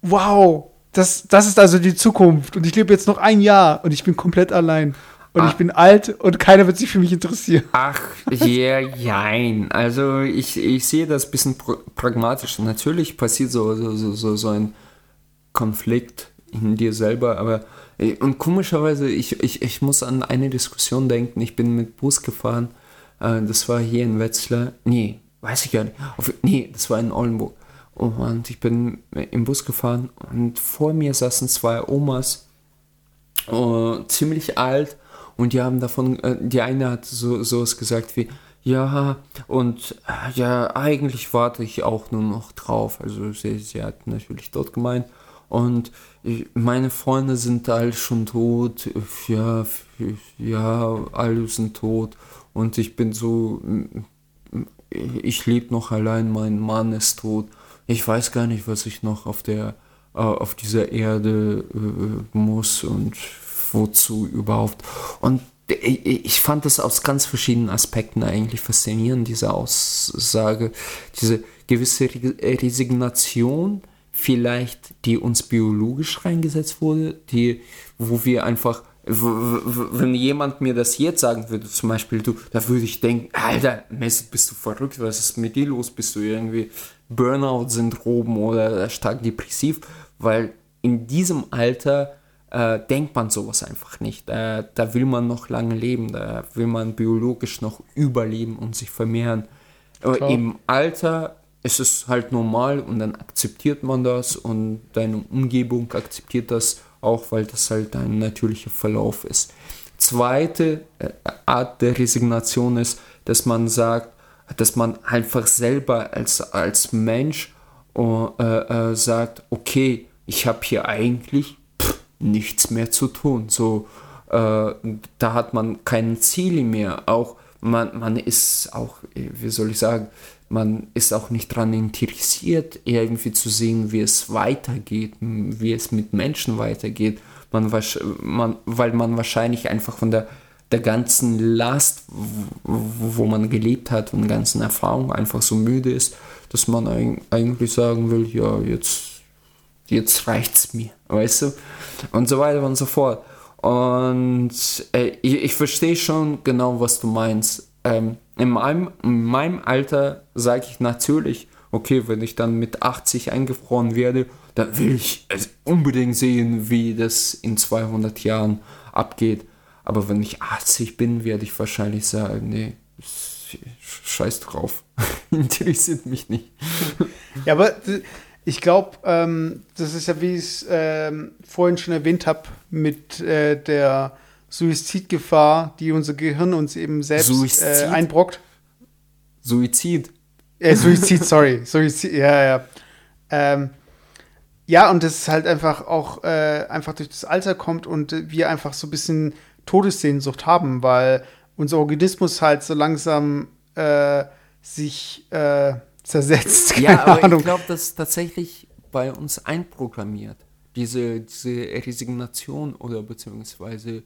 wow, das, das ist also die Zukunft und ich lebe jetzt noch ein Jahr und ich bin komplett allein. Und ah. ich bin alt und keiner wird sich für mich interessieren. Ach, yeah, jein. Also ich, ich sehe das ein bisschen pragmatisch. Natürlich passiert so, so, so, so ein Konflikt in dir selber, aber äh, und komischerweise, ich, ich, ich muss an eine Diskussion denken. Ich bin mit Bus gefahren. Äh, das war hier in Wetzlar. Nee, weiß ich gar nicht. Auf, nee, das war in Oldenburg. Und ich bin im Bus gefahren und vor mir saßen zwei Omas, uh, ziemlich alt, und die haben davon, äh, die eine hat so sowas gesagt wie, ja, und äh, ja, eigentlich warte ich auch nur noch drauf. Also sie, sie hat natürlich dort gemeint. Und ich, meine Freunde sind alle schon tot. Ja, ja, alle sind tot. Und ich bin so, ich lebe noch allein, mein Mann ist tot. Ich weiß gar nicht, was ich noch auf der, äh, auf dieser Erde äh, muss und wozu überhaupt. Und ich fand das aus ganz verschiedenen Aspekten eigentlich faszinierend, diese Aussage, diese gewisse Resignation, vielleicht, die uns biologisch reingesetzt wurde, die, wo wir einfach, wenn jemand mir das jetzt sagen würde, zum Beispiel du, da würde ich denken, Alter, Messi, bist du verrückt, was ist mit dir los? Bist du irgendwie Burnout-Syndrom oder stark depressiv? Weil in diesem Alter äh, denkt man sowas einfach nicht. Äh, da will man noch lange leben, da will man biologisch noch überleben und sich vermehren. Aber Im Alter ist es halt normal und dann akzeptiert man das und deine Umgebung akzeptiert das auch, weil das halt ein natürlicher Verlauf ist. Zweite äh, Art der Resignation ist, dass man sagt, dass man einfach selber als, als Mensch äh, äh, sagt, okay, ich habe hier eigentlich nichts mehr zu tun. So, äh, da hat man kein Ziel mehr. Auch man, man ist auch, wie soll ich sagen, man ist auch nicht daran interessiert, irgendwie zu sehen, wie es weitergeht, wie es mit Menschen weitergeht. Man, man, weil man wahrscheinlich einfach von der, der ganzen Last, wo man gelebt hat und ganzen Erfahrungen einfach so müde ist, dass man eigentlich sagen will, ja, jetzt jetzt reicht's mir, weißt du? Und so weiter und so fort. Und äh, ich, ich verstehe schon genau, was du meinst. Ähm, in, meinem, in meinem Alter sage ich natürlich, okay, wenn ich dann mit 80 eingefroren werde, dann will ich unbedingt sehen, wie das in 200 Jahren abgeht. Aber wenn ich 80 bin, werde ich wahrscheinlich sagen, nee, scheiß drauf. Interessiert mich nicht. Ja, aber ich glaube, ähm, das ist ja, wie ich es ähm, vorhin schon erwähnt habe, mit äh, der Suizidgefahr, die unser Gehirn uns eben selbst äh, einbrockt. Suizid. Äh, Suizid, sorry. Suizid, ja, ja. Ähm, ja, und das ist halt einfach auch äh, einfach durch das Alter kommt und wir einfach so ein bisschen Todessehnsucht haben, weil unser Organismus halt so langsam äh, sich äh, zersetzt. ja, aber Ahnung. ich glaube, das ist tatsächlich bei uns einprogrammiert. Diese, diese Resignation oder beziehungsweise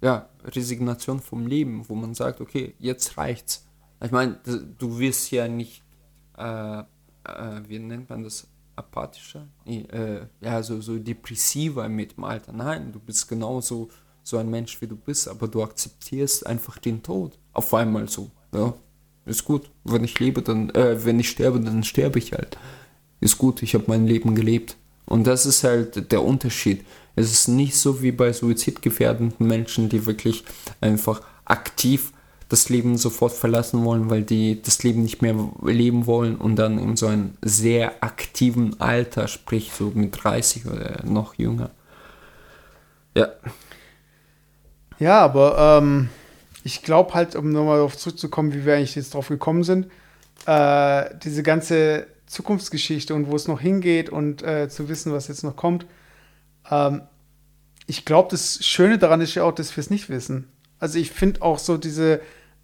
ja, Resignation vom Leben, wo man sagt, okay, jetzt reicht's. Ich meine, du wirst ja nicht, äh, äh, wie nennt man das, apathischer? Nee, äh, ja, so, so depressiver mit dem Alter. Nein, du bist genauso so ein Mensch, wie du bist, aber du akzeptierst einfach den Tod. Auf einmal so, ja ist gut. Wenn ich lebe, dann, äh, wenn ich sterbe, dann sterbe ich halt. Ist gut, ich habe mein Leben gelebt. Und das ist halt der Unterschied. Es ist nicht so wie bei suizidgefährdenden Menschen, die wirklich einfach aktiv das Leben sofort verlassen wollen, weil die das Leben nicht mehr leben wollen und dann in so einem sehr aktiven Alter, sprich so mit 30 oder noch jünger. Ja. Ja, aber ähm, ich glaube halt, um nochmal darauf zurückzukommen, wie wir eigentlich jetzt drauf gekommen sind, äh, diese ganze Zukunftsgeschichte und wo es noch hingeht und äh, zu wissen, was jetzt noch kommt. Ähm, ich glaube, das Schöne daran ist ja auch, dass wir es nicht wissen. Also ich finde auch so diese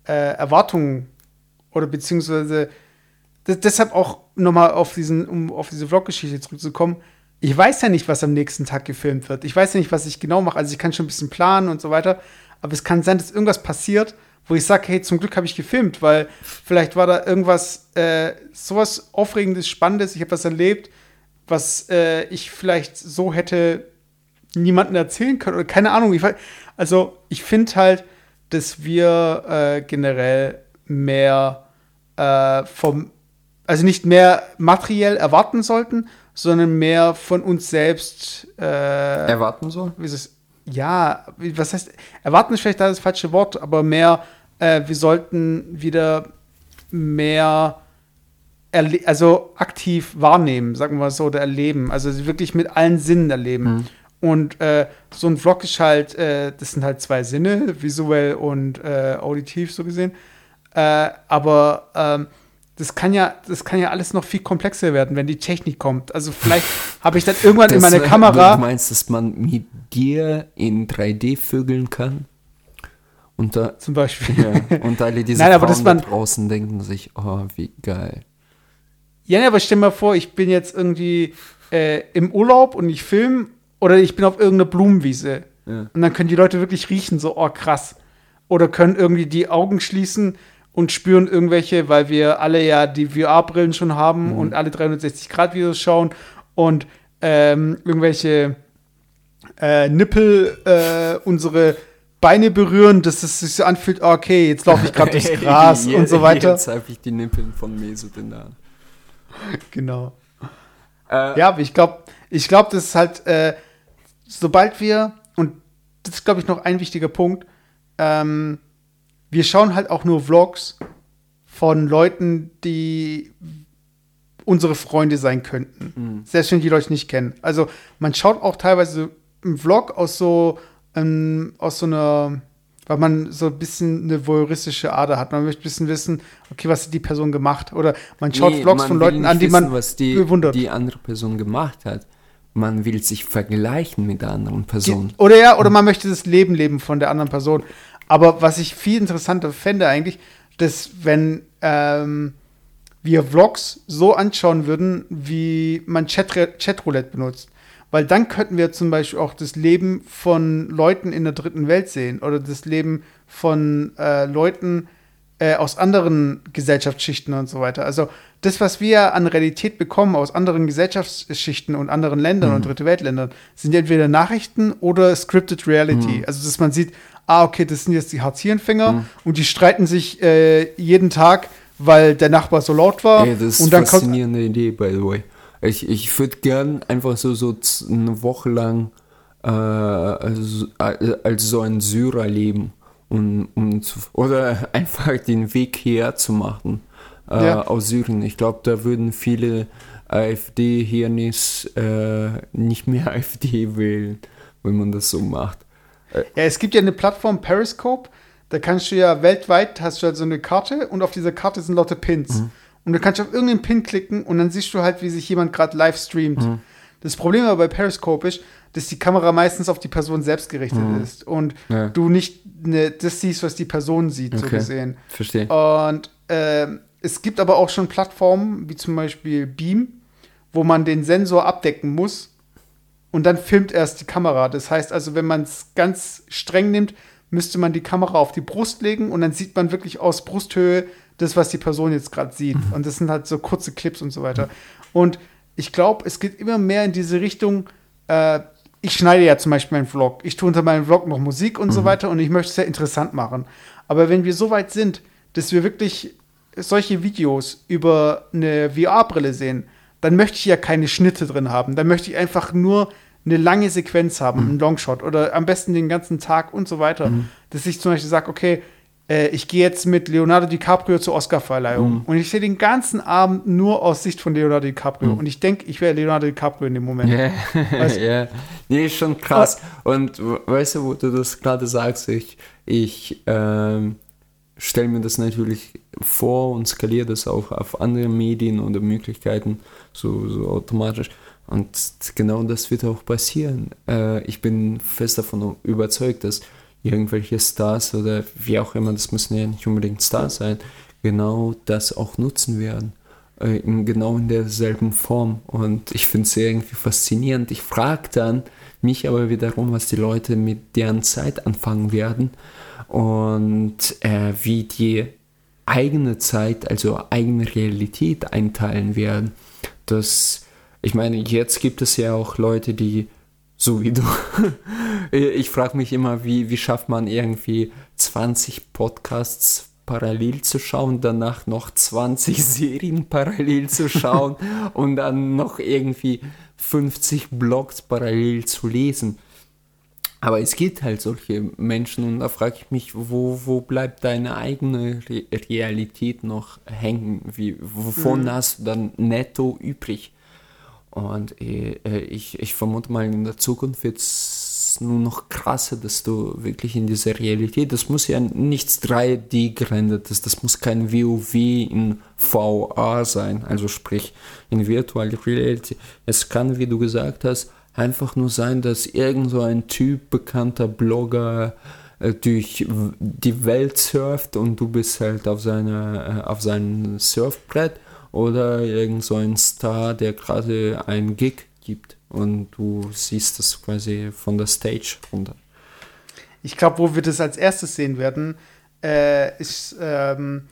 äh, Erwartungen oder beziehungsweise deshalb auch nochmal auf diesen, um auf diese Vlog-Geschichte zurückzukommen, ich weiß ja nicht, was am nächsten Tag gefilmt wird. Ich weiß ja nicht, was ich genau mache. Also ich kann schon ein bisschen planen und so weiter. Aber es kann sein, dass irgendwas passiert, wo ich sage, hey, zum Glück habe ich gefilmt, weil vielleicht war da irgendwas, äh, sowas Aufregendes, Spannendes, ich habe was erlebt, was äh, ich vielleicht so hätte niemandem erzählen können oder keine Ahnung. Ich, also ich finde halt, dass wir äh, generell mehr äh, vom, also nicht mehr materiell erwarten sollten, sondern mehr von uns selbst äh, erwarten sollen. Wie ist es? Ja, was heißt, erwarten ist vielleicht das falsche Wort, aber mehr, äh, wir sollten wieder mehr also aktiv wahrnehmen, sagen wir mal so, oder erleben. Also wirklich mit allen Sinnen erleben. Mhm. Und äh, so ein Vlog ist halt, äh, das sind halt zwei Sinne, visuell und äh, auditiv so gesehen. Äh, aber ähm, das kann ja, das kann ja alles noch viel komplexer werden, wenn die Technik kommt. Also vielleicht habe ich dann irgendwann das, in meiner Kamera. Du meinst, dass man mit dir in 3D vögeln kann? Und da, Zum Beispiel. Ja, und alle diese Nein, Frauen man, da draußen denken sich, oh, wie geil. Ja, aber stell dir mal vor, ich bin jetzt irgendwie äh, im Urlaub und ich filme oder ich bin auf irgendeiner Blumenwiese. Ja. Und dann können die Leute wirklich riechen, so, oh krass. Oder können irgendwie die Augen schließen und spüren irgendwelche, weil wir alle ja die VR-Brillen schon haben mhm. und alle 360-Grad-Videos schauen und ähm, irgendwelche äh, Nippel äh, unsere Beine berühren, dass es sich so anfühlt, okay, jetzt laufe ich gerade durchs Gras und so weiter. Jetzt habe ich die Nippel von Hand. Genau. Äh, ja, aber ich glaube, ich glaube, das ist halt, äh, sobald wir, und das ist, glaube ich, noch ein wichtiger Punkt, ähm, wir schauen halt auch nur Vlogs von Leuten, die unsere Freunde sein könnten. Mhm. Selbst wenn die Leute nicht kennen. Also man schaut auch teilweise einen Vlog aus so, ähm, aus so einer, weil man so ein bisschen eine voyeuristische Ader hat. Man möchte ein bisschen wissen, okay, was hat die Person gemacht? Oder man schaut nee, Vlogs man von Leuten an, die wissen, man was die, bewundert. die andere Person gemacht hat. Man will sich vergleichen mit der anderen Person. Oder ja, oder man möchte das Leben leben von der anderen Person. Aber was ich viel interessanter fände eigentlich, dass wenn ähm, wir Vlogs so anschauen würden, wie man Chatroulette benutzt. Weil dann könnten wir zum Beispiel auch das Leben von Leuten in der dritten Welt sehen oder das Leben von äh, Leuten äh, aus anderen Gesellschaftsschichten und so weiter. Also das, was wir an Realität bekommen aus anderen Gesellschaftsschichten und anderen Ländern mhm. und dritte Weltländern, sind entweder Nachrichten oder scripted Reality. Mhm. Also dass man sieht, ah, okay, das sind jetzt die Hartz-IV-Empfänger mhm. und die streiten sich äh, jeden Tag, weil der Nachbar so laut war. Ey, das ist und dann eine faszinierende Idee, by the way. Ich, ich würde gern einfach so, so eine Woche lang äh, als, als so ein Syrer leben und, und oder einfach den Weg hierher zu machen äh, ja. aus Syrien. Ich glaube, da würden viele AfD hier nicht, äh, nicht mehr AfD wählen, wenn man das so macht. Ja, es gibt ja eine Plattform Periscope, da kannst du ja weltweit, hast du halt so eine Karte und auf dieser Karte sind lauter Pins. Mhm. Und du kannst auf irgendeinen Pin klicken und dann siehst du halt, wie sich jemand gerade live streamt. Mhm. Das Problem aber bei Periscope ist, dass die Kamera meistens auf die Person selbst gerichtet mhm. ist und ja. du nicht ne, das siehst, was die Person sieht, okay. so gesehen. Verstehe. Und äh, es gibt aber auch schon Plattformen, wie zum Beispiel Beam, wo man den Sensor abdecken muss und dann filmt erst die Kamera. Das heißt also, wenn man es ganz streng nimmt, müsste man die Kamera auf die Brust legen und dann sieht man wirklich aus Brusthöhe das, was die Person jetzt gerade sieht. Mhm. Und das sind halt so kurze Clips und so weiter. Und ich glaube, es geht immer mehr in diese Richtung. Äh, ich schneide ja zum Beispiel meinen Vlog. Ich tue unter meinem Vlog noch Musik und mhm. so weiter und ich möchte es ja interessant machen. Aber wenn wir so weit sind, dass wir wirklich solche Videos über eine VR-Brille sehen, dann möchte ich ja keine Schnitte drin haben. Dann möchte ich einfach nur eine lange Sequenz haben, mhm. einen Longshot oder am besten den ganzen Tag und so weiter. Mhm. Dass ich zum Beispiel sage, okay, äh, ich gehe jetzt mit Leonardo DiCaprio zur Oscarverleihung mhm. und ich sehe den ganzen Abend nur aus Sicht von Leonardo DiCaprio mhm. und ich denke, ich wäre Leonardo DiCaprio in dem Moment. Ja, weißt yeah. nee, schon krass. Und weißt du, wo du das gerade sagst, ich, ich ähm, stelle mir das natürlich vor und skaliere das auch auf andere Medien oder Möglichkeiten so, so automatisch. Und genau das wird auch passieren. Äh, ich bin fest davon überzeugt, dass irgendwelche Stars oder wie auch immer, das müssen ja nicht unbedingt Stars sein, genau das auch nutzen werden. äh, in genau in derselben Form. Und ich finde es irgendwie faszinierend. Ich frage dann mich aber wiederum, was die Leute mit deren Zeit anfangen werden und äh, wie die eigene Zeit, also eigene Realität einteilen werden. Das, ich meine, jetzt gibt es ja auch Leute, die so wie du. ich frage mich immer, wie, wie schafft man irgendwie 20 Podcasts parallel zu schauen, danach noch 20 Serien parallel zu schauen und dann noch irgendwie 50 Blogs parallel zu lesen. Aber es gibt halt solche Menschen und da frage ich mich, wo, wo bleibt deine eigene Re Realität noch hängen? Wie, wovon mhm. hast du dann netto übrig? Und äh, äh ich, ich vermute mal, in der Zukunft wird es nur noch krasser, dass du wirklich in dieser Realität, das muss ja nichts 3D gerendertes, das muss kein WoW in VA sein, also sprich in Virtual Reality. Es kann, wie du gesagt hast, einfach nur sein, dass irgend so ein Typ, bekannter Blogger, äh, durch die Welt surft und du bist halt auf seiner äh, auf seinem Surfbrett oder irgend so ein Star, der gerade einen Gig gibt und du siehst das quasi von der Stage runter. Ich glaube, wo wir das als erstes sehen werden, äh, ist, ähm,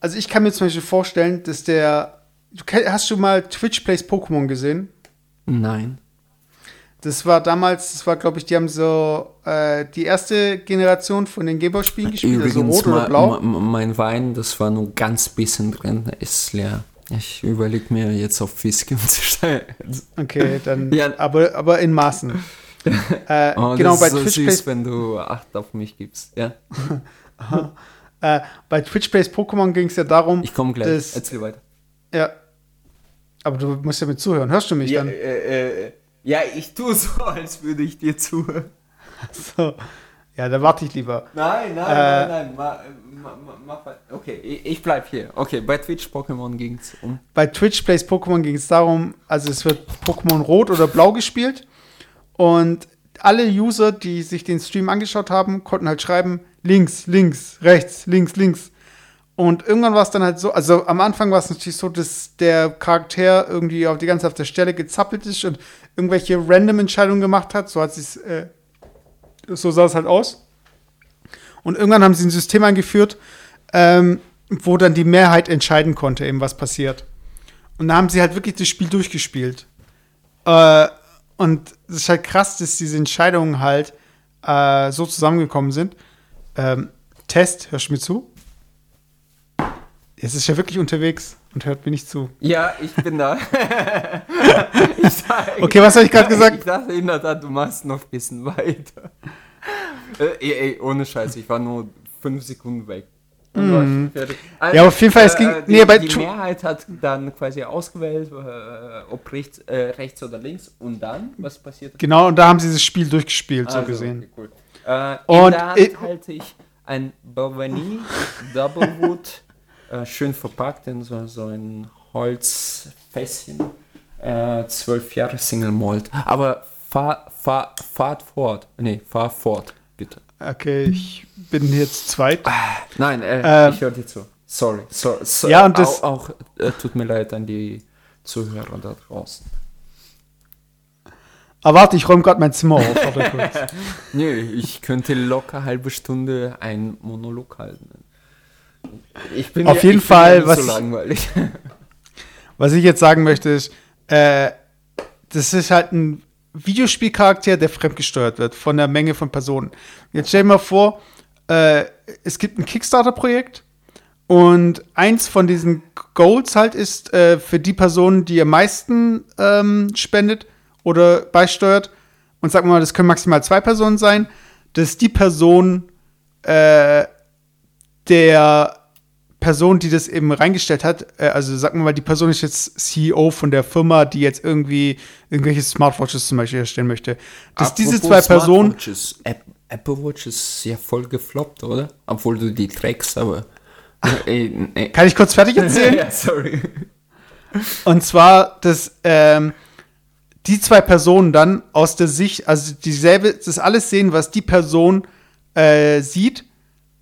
also ich kann mir zum Beispiel vorstellen, dass der, du, hast du mal Twitch Plays Pokémon gesehen? Nein. Das war damals, das war, glaube ich, die haben so äh, die erste Generation von den Gameboy-Spielen gespielt, Übrigens, also rot oder blau. mein Wein, das war nur ganz bisschen drin, ist leer. Ich überlege mir jetzt auf Whisky umzustellen. Okay, dann, ja. aber, aber in Maßen. äh, oh, genau, bei so Twitch süß, wenn du Acht auf mich gibst, ja. äh, bei Twitch Plays Pokémon ging es ja darum. Ich komme gleich, dass, erzähl weiter. Ja. Aber du musst ja mit zuhören. Hörst du mich ja, dann? Äh, äh ja, ich tue so, als würde ich dir zuhören. So. Ja, da warte ich lieber. Nein, nein, äh, nein, nein. Ma, ma, ma, okay, ich, ich bleib hier. Okay, bei Twitch Pokémon ging es um. Bei Twitch Plays Pokémon ging es darum, also es wird Pokémon Rot oder Blau gespielt. Und alle User, die sich den Stream angeschaut haben, konnten halt schreiben, links, links, rechts, links, links. Und irgendwann war es dann halt so, also am Anfang war es natürlich so, dass der Charakter irgendwie auf die ganze auf der Stelle gezappelt ist und irgendwelche random Entscheidungen gemacht hat. So hat sie äh, so sah es halt aus. Und irgendwann haben sie ein System eingeführt, ähm, wo dann die Mehrheit entscheiden konnte, eben was passiert. Und da haben sie halt wirklich das Spiel durchgespielt. Äh, und es ist halt krass, dass diese Entscheidungen halt äh, so zusammengekommen sind. Ähm, Test, hörst du mir zu? Jetzt ist ja wirklich unterwegs und hört mir nicht zu. Ja, ich bin da. ich sag, okay, was habe ich gerade gesagt? Ich dachte in der Tat, du machst noch ein bisschen weiter. Äh, ey, ey, ohne Scheiß, ich war nur fünf Sekunden weg. Mm. Also, ja, auf jeden Fall, es ging. Äh, nee, die, die Mehrheit hat dann quasi ausgewählt, äh, ob rechts, äh, rechts oder links. Und dann, was passiert? Genau, und da haben sie das Spiel durchgespielt, also, so gesehen. Okay, cool. Äh, und in der Hand halte ich ein Balvenie Doublewood äh, schön verpackt in so, so ein Holzfässchen. Äh, zwölf Jahre Single Malt. Aber fahr, fahr, fahrt fort. Nee, fahr fort, bitte. Okay, ich bin jetzt zweit. Ah, nein, äh, äh, ich höre dir zu. Sorry. So, so, ja, und das auch, auch äh, tut mir leid an die Zuhörer da draußen. Aber warte, ich räume gerade mein Zimmer auf. Nö, ich könnte locker halbe Stunde ein Monolog halten. Ich bin Auf ja, jeden Fall, was, so ich, was ich jetzt sagen möchte, ist, äh, das ist halt ein Videospielcharakter, der fremdgesteuert wird von der Menge von Personen. Jetzt stell dir mal vor, äh, es gibt ein Kickstarter-Projekt und eins von diesen Goals halt ist äh, für die Person, die am meisten ähm, spendet oder beisteuert, und sagen wir mal, das können maximal zwei Personen sein, dass die Person äh, der Person, die das eben reingestellt hat, äh, also sagen wir mal, die Person ist jetzt CEO von der Firma, die jetzt irgendwie irgendwelche Smartwatches zum Beispiel herstellen möchte. Dass Apropos diese zwei Personen. Apple Watch ist ja voll gefloppt, oder? Obwohl du die trägst, aber. Ey, ey. Kann ich kurz fertig erzählen? ja, sorry. Und zwar, dass ähm, die zwei Personen dann aus der Sicht, also dieselbe, das alles sehen, was die Person äh, sieht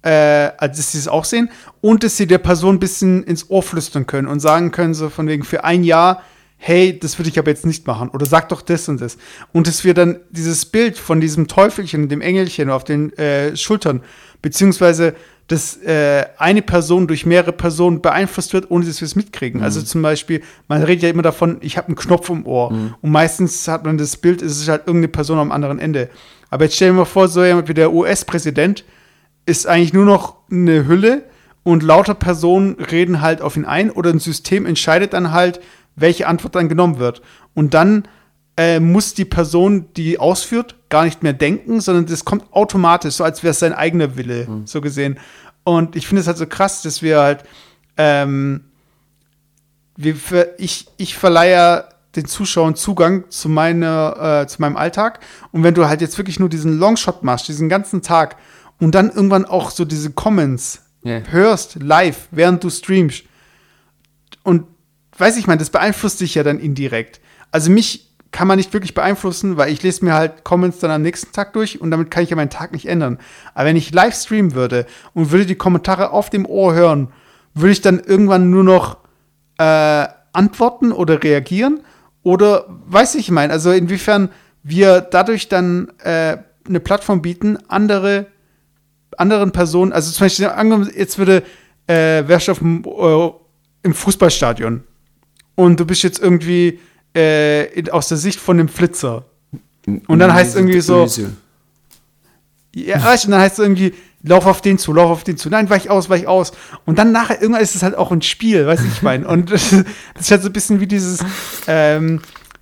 äh, also dass sie es auch sehen und dass sie der Person ein bisschen ins Ohr flüstern können und sagen können, so von wegen für ein Jahr, hey, das würde ich aber jetzt nicht machen oder sag doch das und das. Und dass wir dann dieses Bild von diesem Teufelchen, dem Engelchen auf den äh, Schultern, beziehungsweise dass äh, eine Person durch mehrere Personen beeinflusst wird, ohne dass wir es mitkriegen. Also zum Beispiel, man redet ja immer davon, ich habe einen Knopf im Ohr. Und meistens hat man das Bild, es ist halt irgendeine Person am anderen Ende. Aber jetzt stell dir mal vor, so jemand wie der US-Präsident ist eigentlich nur noch eine Hülle und lauter Personen reden halt auf ihn ein oder ein System entscheidet dann halt, welche Antwort dann genommen wird. Und dann äh, muss die Person, die ausführt, gar nicht mehr denken, sondern das kommt automatisch, so als wäre es sein eigener Wille, so gesehen. Und ich finde es halt so krass, dass wir halt, ähm, wir, ich, ich verleihe den Zuschauern Zugang zu, meiner, äh, zu meinem Alltag. Und wenn du halt jetzt wirklich nur diesen Longshot machst, diesen ganzen Tag, und dann irgendwann auch so diese Comments Ja. hörst, live, während du streamst, und weiß ich mal, das beeinflusst dich ja dann indirekt. Also mich kann man nicht wirklich beeinflussen, weil ich lese mir halt Comments dann am nächsten Tag durch und damit kann ich ja meinen Tag nicht ändern. Aber wenn ich live streamen würde und würde die Kommentare auf dem Ohr hören, würde ich dann irgendwann nur noch äh, antworten oder reagieren? Oder weiß ich mein, also inwiefern wir dadurch dann äh, eine Plattform bieten, andere anderen Personen, also zum Beispiel, angenommen, jetzt würde, äh, wärst du auf dem, äh, im Fußballstadion und du bist jetzt irgendwie äh, aus der Sicht von dem Flitzer. Und dann heißt irgendwie so-. Ja, weißt du, und dann heißt es irgendwie, lauf auf den zu, lauf auf den zu. Nein, weich aus, weich aus. Und dann nachher, irgendwann ist es halt auch ein Spiel, weiß ich mein. Und das ist halt so ein bisschen wie dieses, ähm,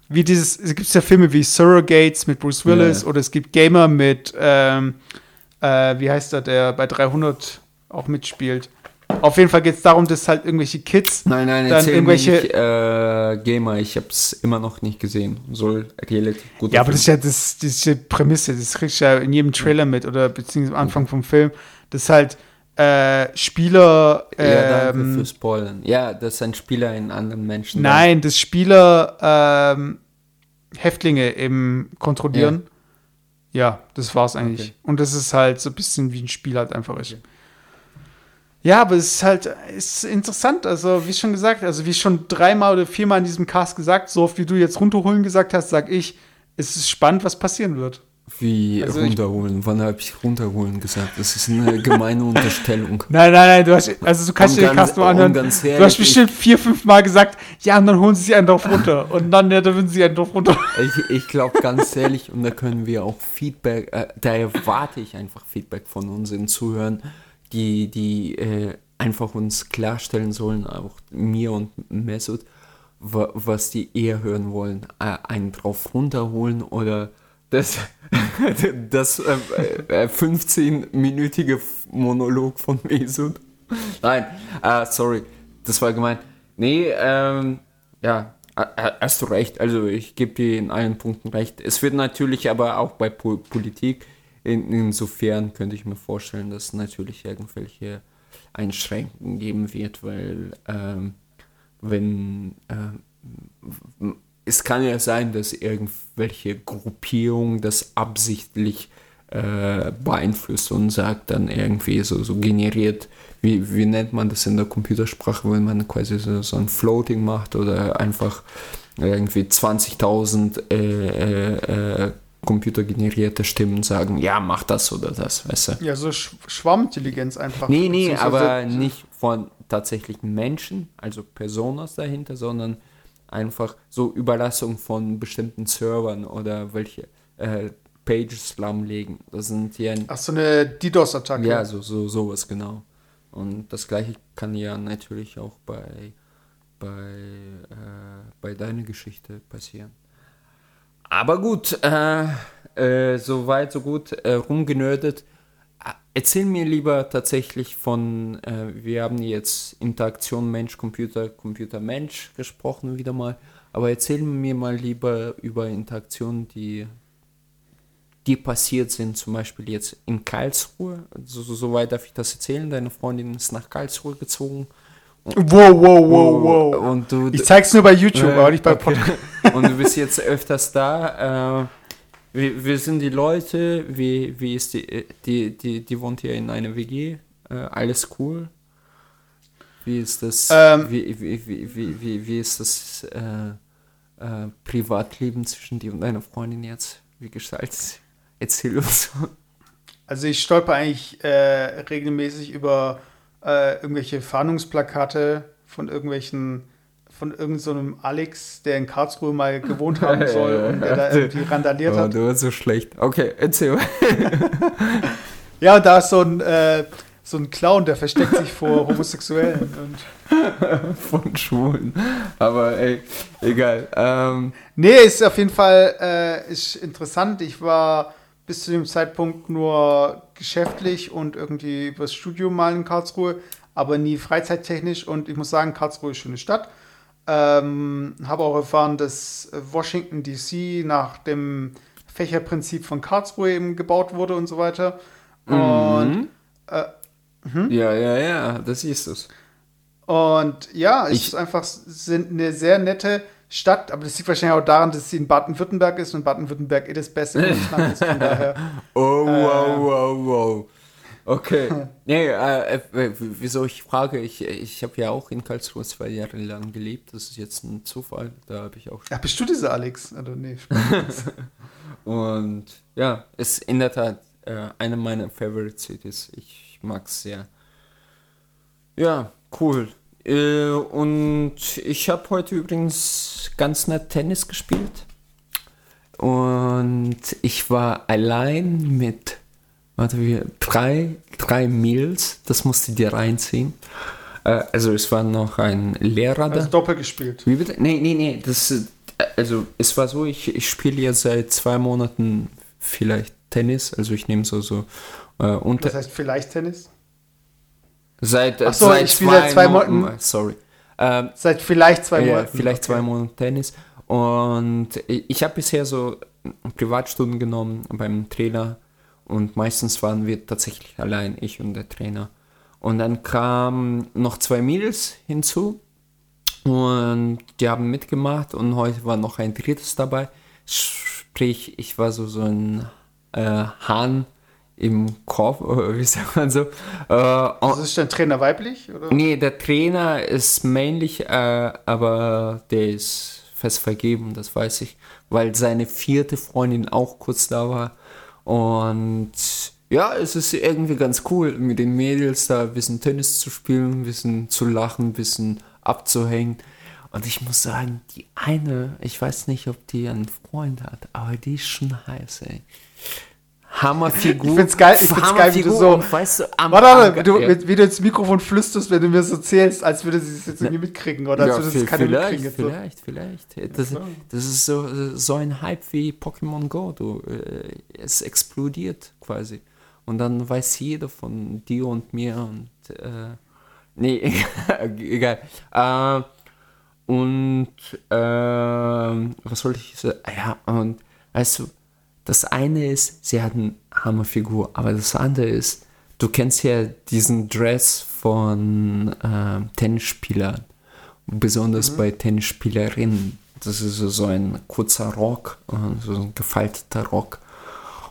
wie dieses, es gibt ja Filme wie Surrogates mit Bruce Willis Ja. oder es gibt Gamer mit, ähm, äh, wie heißt er, der bei 300 auch mitspielt. Auf jeden Fall geht es darum, dass halt irgendwelche Kids Nein, nein, dann irgendwelche. nicht, äh, Gamer, ich hab's immer noch nicht gesehen. Soll relativ gut Ja, aber das ist ja das, diese Prämisse, das kriegst du ja in jedem Trailer mit oder beziehungsweise am Anfang vom Film, dass halt äh, Spieler. Ja, danke ähm, für Spoilern. Ja, das sind Spieler in anderen Menschen. nein, dass Spieler ähm, Häftlinge eben kontrollieren. Ja, das war's eigentlich. Okay. Und das ist halt so ein bisschen wie ein Spiel halt einfach ist. Ja, aber es ist halt ist interessant. Also, wie schon gesagt, also wie schon dreimal oder viermal in diesem Cast gesagt, so oft wie du jetzt runterholen gesagt hast, sag ich, es ist spannend, was passieren wird. Wie Also runterholen? Wann habe ich runterholen gesagt? Das ist eine gemeine Unterstellung. Nein, nein, nein, du hast, also du kannst dir den Cast nur anhören. du hast bestimmt vier, fünf Mal gesagt, ja, und dann holen sie sich einen drauf runter. Und dann, ja, dann würden sie einen drauf runter. Ich, ich glaube ganz ehrlich, und da können wir auch Feedback, äh, da erwarte ich einfach Feedback von unseren Zuhörern, die, die äh, einfach uns klarstellen sollen, auch mir und Mesut, wa, was die eher hören wollen. Äh, einen drauf runterholen oder das, das äh, äh, 15-minütige Monolog von Mesut. Nein, äh, sorry, das war gemeint. Nee, ähm, ja, äh, äh, hast du recht. Also ich gebe dir in allen Punkten recht. Es wird natürlich aber auch bei po Politik, in, insofern könnte ich mir vorstellen, dass es natürlich irgendwelche Einschränkungen geben wird, weil ähm, wenn ähm, w- es kann ja sein, dass irgendwelche Gruppierung das absichtlich äh, beeinflusst und sagt dann irgendwie so, so generiert, wie, wie nennt man das in der Computersprache, wenn man quasi so, so ein Floating macht oder einfach irgendwie 20.000 äh, äh, äh, computergenerierte Stimmen sagen, ja, mach das oder das, weißt du? Ja, so Sch Schwarmintelligenz einfach. Nee, nee, aber nicht von tatsächlichen Menschen, also Personas dahinter, sondern einfach so Überlassung von bestimmten Servern oder welche äh, Pages lahmlegen. Das sind ja, Ach, so eine DDoS-Attacke. ja so, so sowas genau. Und das gleiche kann ja natürlich auch bei, bei, äh, bei deiner Geschichte passieren. Aber gut, äh, äh, so weit, so gut äh, rumgenördet. Äh, Erzähl mir lieber tatsächlich von, äh, wir haben jetzt Interaktion Mensch-Computer, Computer-Mensch gesprochen wieder mal, aber erzähl mir mal lieber über Interaktionen, die, die passiert sind, zum Beispiel jetzt in Karlsruhe. So, so, so weit darf ich das erzählen. Deine Freundin ist nach Karlsruhe gezogen. Wow, wow, wow, wow. Und du, Ich zeig's nur bei YouTube, äh, aber nicht bei okay. Podcast. Und du bist jetzt öfters da. Äh, wie, wie sind die Leute? Wie, wie ist die, äh, die, die, die wohnt hier in einer WG? Äh, alles cool? Wie ist das, Ähm. wie, wie, wie, wie, wie, wie ist das äh, äh, Privatleben zwischen dir und deiner Freundin jetzt? Wie gestaltet sich? Erzähl uns. Also ich stolper eigentlich äh, regelmäßig über äh, irgendwelche Fahndungsplakate von irgendwelchen, von irgendeinem so einem Alex, der in Karlsruhe mal gewohnt haben soll und der da irgendwie randaliert Oh, hat. du warst so schlecht. Okay, erzähl. Ja, da ist so ein, äh, so ein Clown, der versteckt sich vor Homosexuellen. Und Von Schwulen. Aber ey, egal. Ähm, nee, ist auf jeden Fall äh, ist interessant. Ich war bis zu dem Zeitpunkt nur geschäftlich und irgendwie übers Studium mal in Karlsruhe, aber nie freizeittechnisch. Und ich muss sagen, Karlsruhe ist eine schöne Stadt. Ähm, habe auch erfahren, dass Washington DC nach dem Fächerprinzip von Karlsruhe eben gebaut wurde und so weiter. Und, mhm. äh, Ja, ja, ja, das ist es. und ja, es Ich- ist einfach sind eine sehr nette Stadt, aber das liegt wahrscheinlich auch daran, dass sie in Baden-Württemberg ist und Baden-Württemberg eh das beste Bundesland ist. Von daher. Oh, wow, Äh. wow, wow. Okay. Nee, äh, äh, wieso ich frage, ich, ich habe ja auch in Karlsruhe zwei Jahre lang gelebt. Das ist jetzt ein Zufall. Da habe ich auch Ja, bist du dieser Alex? Also, nee. Und ja, ist in der Tat äh, eine meiner Favorite Cities. Ich mag es sehr. Ja, cool. Äh, und ich habe heute übrigens ganz nett Tennis gespielt. Und ich war allein mit, warte, wie, drei, drei Meals. Das musste dir reinziehen. Äh, also es war noch ein Lehrer da. Also doppelt gespielt. Wie bitte? Nee, nee, nee. Das, äh, also, es war so, ich, ich spiele jetzt seit zwei Monaten vielleicht Tennis. Also, ich nehme so, so äh, unter. Das heißt vielleicht Tennis? Seit, äh, so, ich spiele seit zwei Monaten. Sorry. Ähm, Seit vielleicht zwei ja, Monaten. vielleicht zwei Okay. Monate Tennis. Und ich habe bisher so Privatstunden genommen beim Trainer und meistens waren wir tatsächlich allein, ich und der Trainer. Und dann kamen noch zwei Mädels hinzu und die haben mitgemacht und heute war noch ein drittes dabei. Sprich, ich war so, so ein äh, Hahn im Korb, oder wie sagt man so. Äh, Also ist dein Trainer weiblich? Oder? Nee, der Trainer ist männlich, äh, aber der ist fest vergeben, das weiß ich, weil seine vierte Freundin auch kurz da war. Und ja, es ist irgendwie ganz cool, mit den Mädels da ein bisschen Tennis zu spielen, ein bisschen zu lachen, ein bisschen abzuhängen. Und ich muss sagen, die eine, ich weiß nicht, ob die einen Freund hat, aber die ist schon heiß, ey. Hammerfigur. Ich find's geil- ich find's geil, wie du so- und weißt du, am Warte, warte, Anker- du, ja. wie, wie du ins Mikrofon flüsterst, wenn du mir so erzählst, als würde sie es jetzt irgendwie mitkriegen oder als würde es keine vielleicht, mitkriegen. Jetzt so. vielleicht, vielleicht. Das, das ist so, so ein Hype wie Pokémon Go. Du, äh, es explodiert quasi. Und dann weiß jeder von dir und mir und äh, nee, egal. Äh, und äh, was wollte ich sagen? Ja, und weißt du, das eine ist, sie hat eine Hammerfigur, aber das andere ist, du kennst ja diesen Dress von äh, Tennisspielern, besonders bei Tennisspielerinnen. Das ist so- so ein kurzer Rock, äh, so ein gefalteter Rock.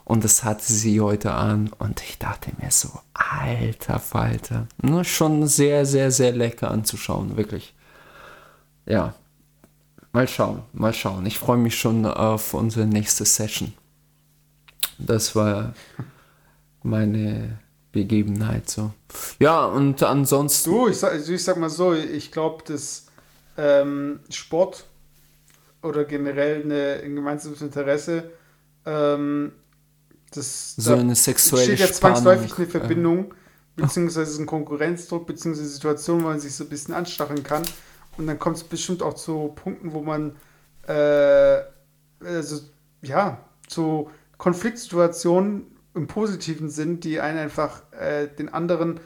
Und das hatte sie heute an und ich dachte mir so, alter Falter. Nur schon sehr, sehr, sehr lecker anzuschauen, wirklich. Ja, mal schauen, mal schauen. Ich freue mich schon auf unsere nächste Session. Das war meine Begebenheit so. Ja, und ansonsten. Du, ich sag, also ich sag mal so, ich glaube, dass ähm, Sport oder generell eine, ein gemeinsames Interesse, ähm, das So da eine sexuelle steht ja Spannung, zwangsläufig eine äh. Verbindung, beziehungsweise ein Konkurrenzdruck, beziehungsweise Situation, wo man sich so ein bisschen anstacheln kann. Und dann kommt es bestimmt auch zu Punkten, wo man äh, also, ja, zu Konfliktsituationen im positiven Sinn, die einen einfach äh, den anderen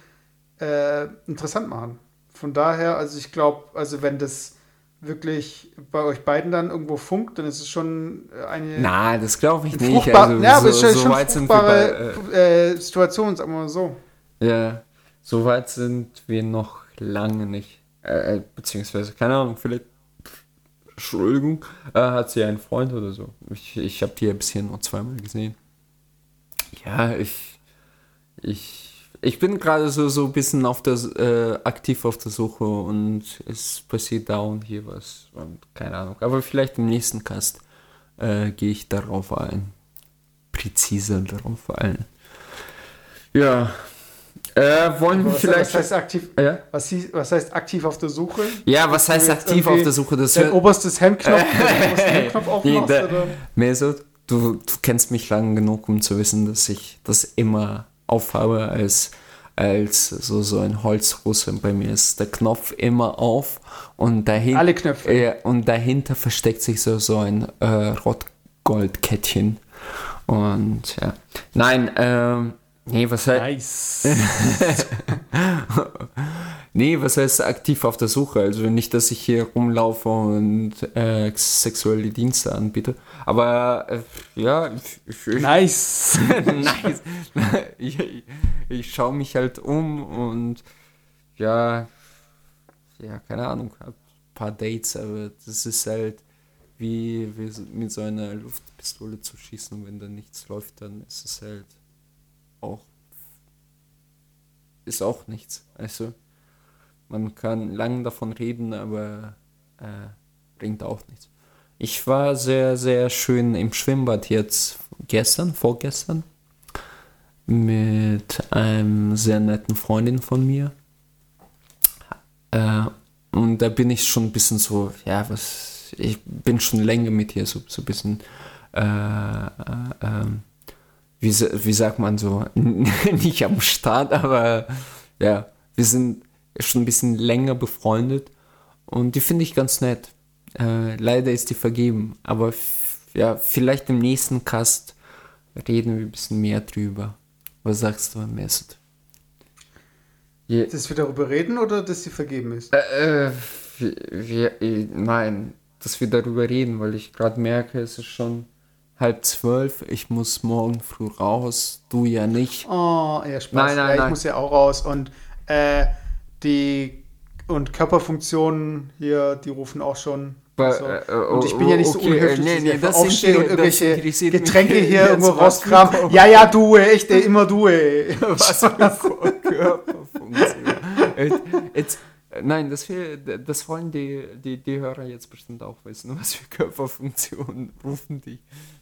äh, interessant machen. Von daher, also ich glaube, also wenn das wirklich bei euch beiden dann irgendwo funkt, dann ist es schon eine Na, das glaube ich nicht. Also, ja, aber es so, ist so schon weit sind wir bei. fruchtbare äh, Situation, sagen wir mal so. Äh, ja, so weit sind wir noch lange nicht. Äh, beziehungsweise, keine Ahnung, vielleicht. Entschuldigung, äh, hat sie einen Freund oder so? Ich, ich habe die ja bisher nur zweimal gesehen. Ja, ich. Ich. Ich bin gerade so, so ein bisschen auf der, äh, aktiv auf der Suche und es passiert da und hier was. Und keine Ahnung. Aber vielleicht im nächsten Cast äh, gehe ich darauf ein. Präziser darauf ein. Ja. Äh, wollen wir Was, vielleicht. was heißt aktiv? ja? Was, hieß- was heißt aktiv auf der Suche? ja, was heißt aktiv auf der Suche? Das Dein oberstes Hemdknopf, Hemdknopf aufmachst? oder? Mesut, du, du kennst mich lang genug, um zu wissen, dass ich das immer aufhabe als, als so, so ein Holzrusse. Bei mir ist der Knopf immer auf und dahinter, Alle Knöpfe. ja, und dahinter versteckt sich so, so ein äh, Rotgoldkettchen. Und ja. Nein, ähm, nee, was heißt. Nice. Nee, was heißt aktiv auf der Suche? Also nicht, dass ich hier rumlaufe und äh, sexuelle Dienste anbiete. Aber äh, ja, ich, ich, nice. nice. ich, ich, ich schaue mich halt um und ja, ja, keine Ahnung, hab ein paar Dates, aber das ist halt wie, wie mit so einer Luftpistole zu schießen und wenn da nichts läuft, dann ist es halt auch ist auch nichts. Also man kann lang davon reden, aber äh, bringt auch nichts. Ich war sehr, sehr schön im Schwimmbad jetzt gestern, vorgestern, mit einem sehr netten Freundin von mir. Äh, und da bin ich schon ein bisschen so, ja, was, ich bin schon länger mit ihr so, so ein bisschen, äh, äh, ähm, wie, wie sagt man so, nicht am Start, aber ja, wir sind schon ein bisschen länger befreundet und die finde ich ganz nett. Äh, leider ist die vergeben, aber ja, vielleicht im nächsten Cast reden wir ein bisschen mehr drüber. Was sagst du, Mesut? Je, Dass wir darüber reden oder dass sie vergeben ist? äh, äh, wir, wir, äh, nein, dass wir darüber reden, weil ich gerade merke, es ist schon halb zwölf, ich muss morgen früh raus, du ja nicht. Oh, ja, Spaß. Nein, nein, ja, ich nein. muss ja auch raus. Und äh, die und Körperfunktionen hier, die rufen auch schon. Ba- So. äh, Und ich bin ja nicht so okay, äh, unhöflich, nee, dass nee, das aufstehe und interessiert- das irgendwelche Getränke hier irgendwo rauskramen. Ja, ja, du, echt, ey, immer du, ey. Was für eine Körperfunktion. Äh, jetzt, nein, das, will, das wollen die, die, die Hörer jetzt bestimmt auch wissen. Was für Körperfunktionen rufen die?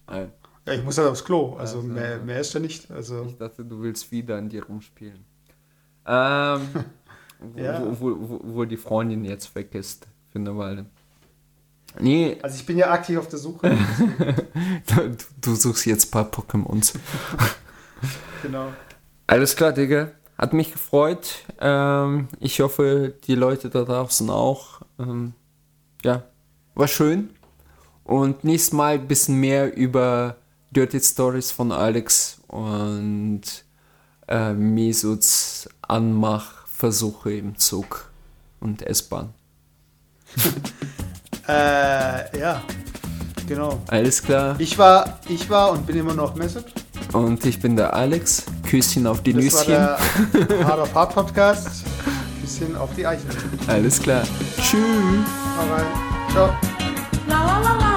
Nein, Ja, ich muss halt aufs Klo. Also Also, mehr, mehr ist ja nicht. Also ich dachte, du willst wieder an dir rumspielen. Ähm, wo, Ja. wo, wo, wo, wo die Freundin jetzt weg ist für eine Weile. Nee, Also ich bin ja aktiv auf der Suche. du, du suchst jetzt ein paar Pokémons. genau. Alles klar, Digga. Hat mich gefreut. Ähm, ich hoffe, die Leute da draußen auch. Ähm, ja, war schön. Und nächstes Mal ein bisschen mehr über Dirty Stories von Alex und äh, Mesuts Anmachversuche im Zug und S-Bahn. Äh, ja. Genau. Alles klar. Ich war, ich war und bin immer noch Mesut. Und ich bin der Alex. Küsschen auf die Das war Nüsschen. der Hard of Hard Podcast. Bisschen auf die Eichen. Alles klar. Tschüss. Ciao. La la la la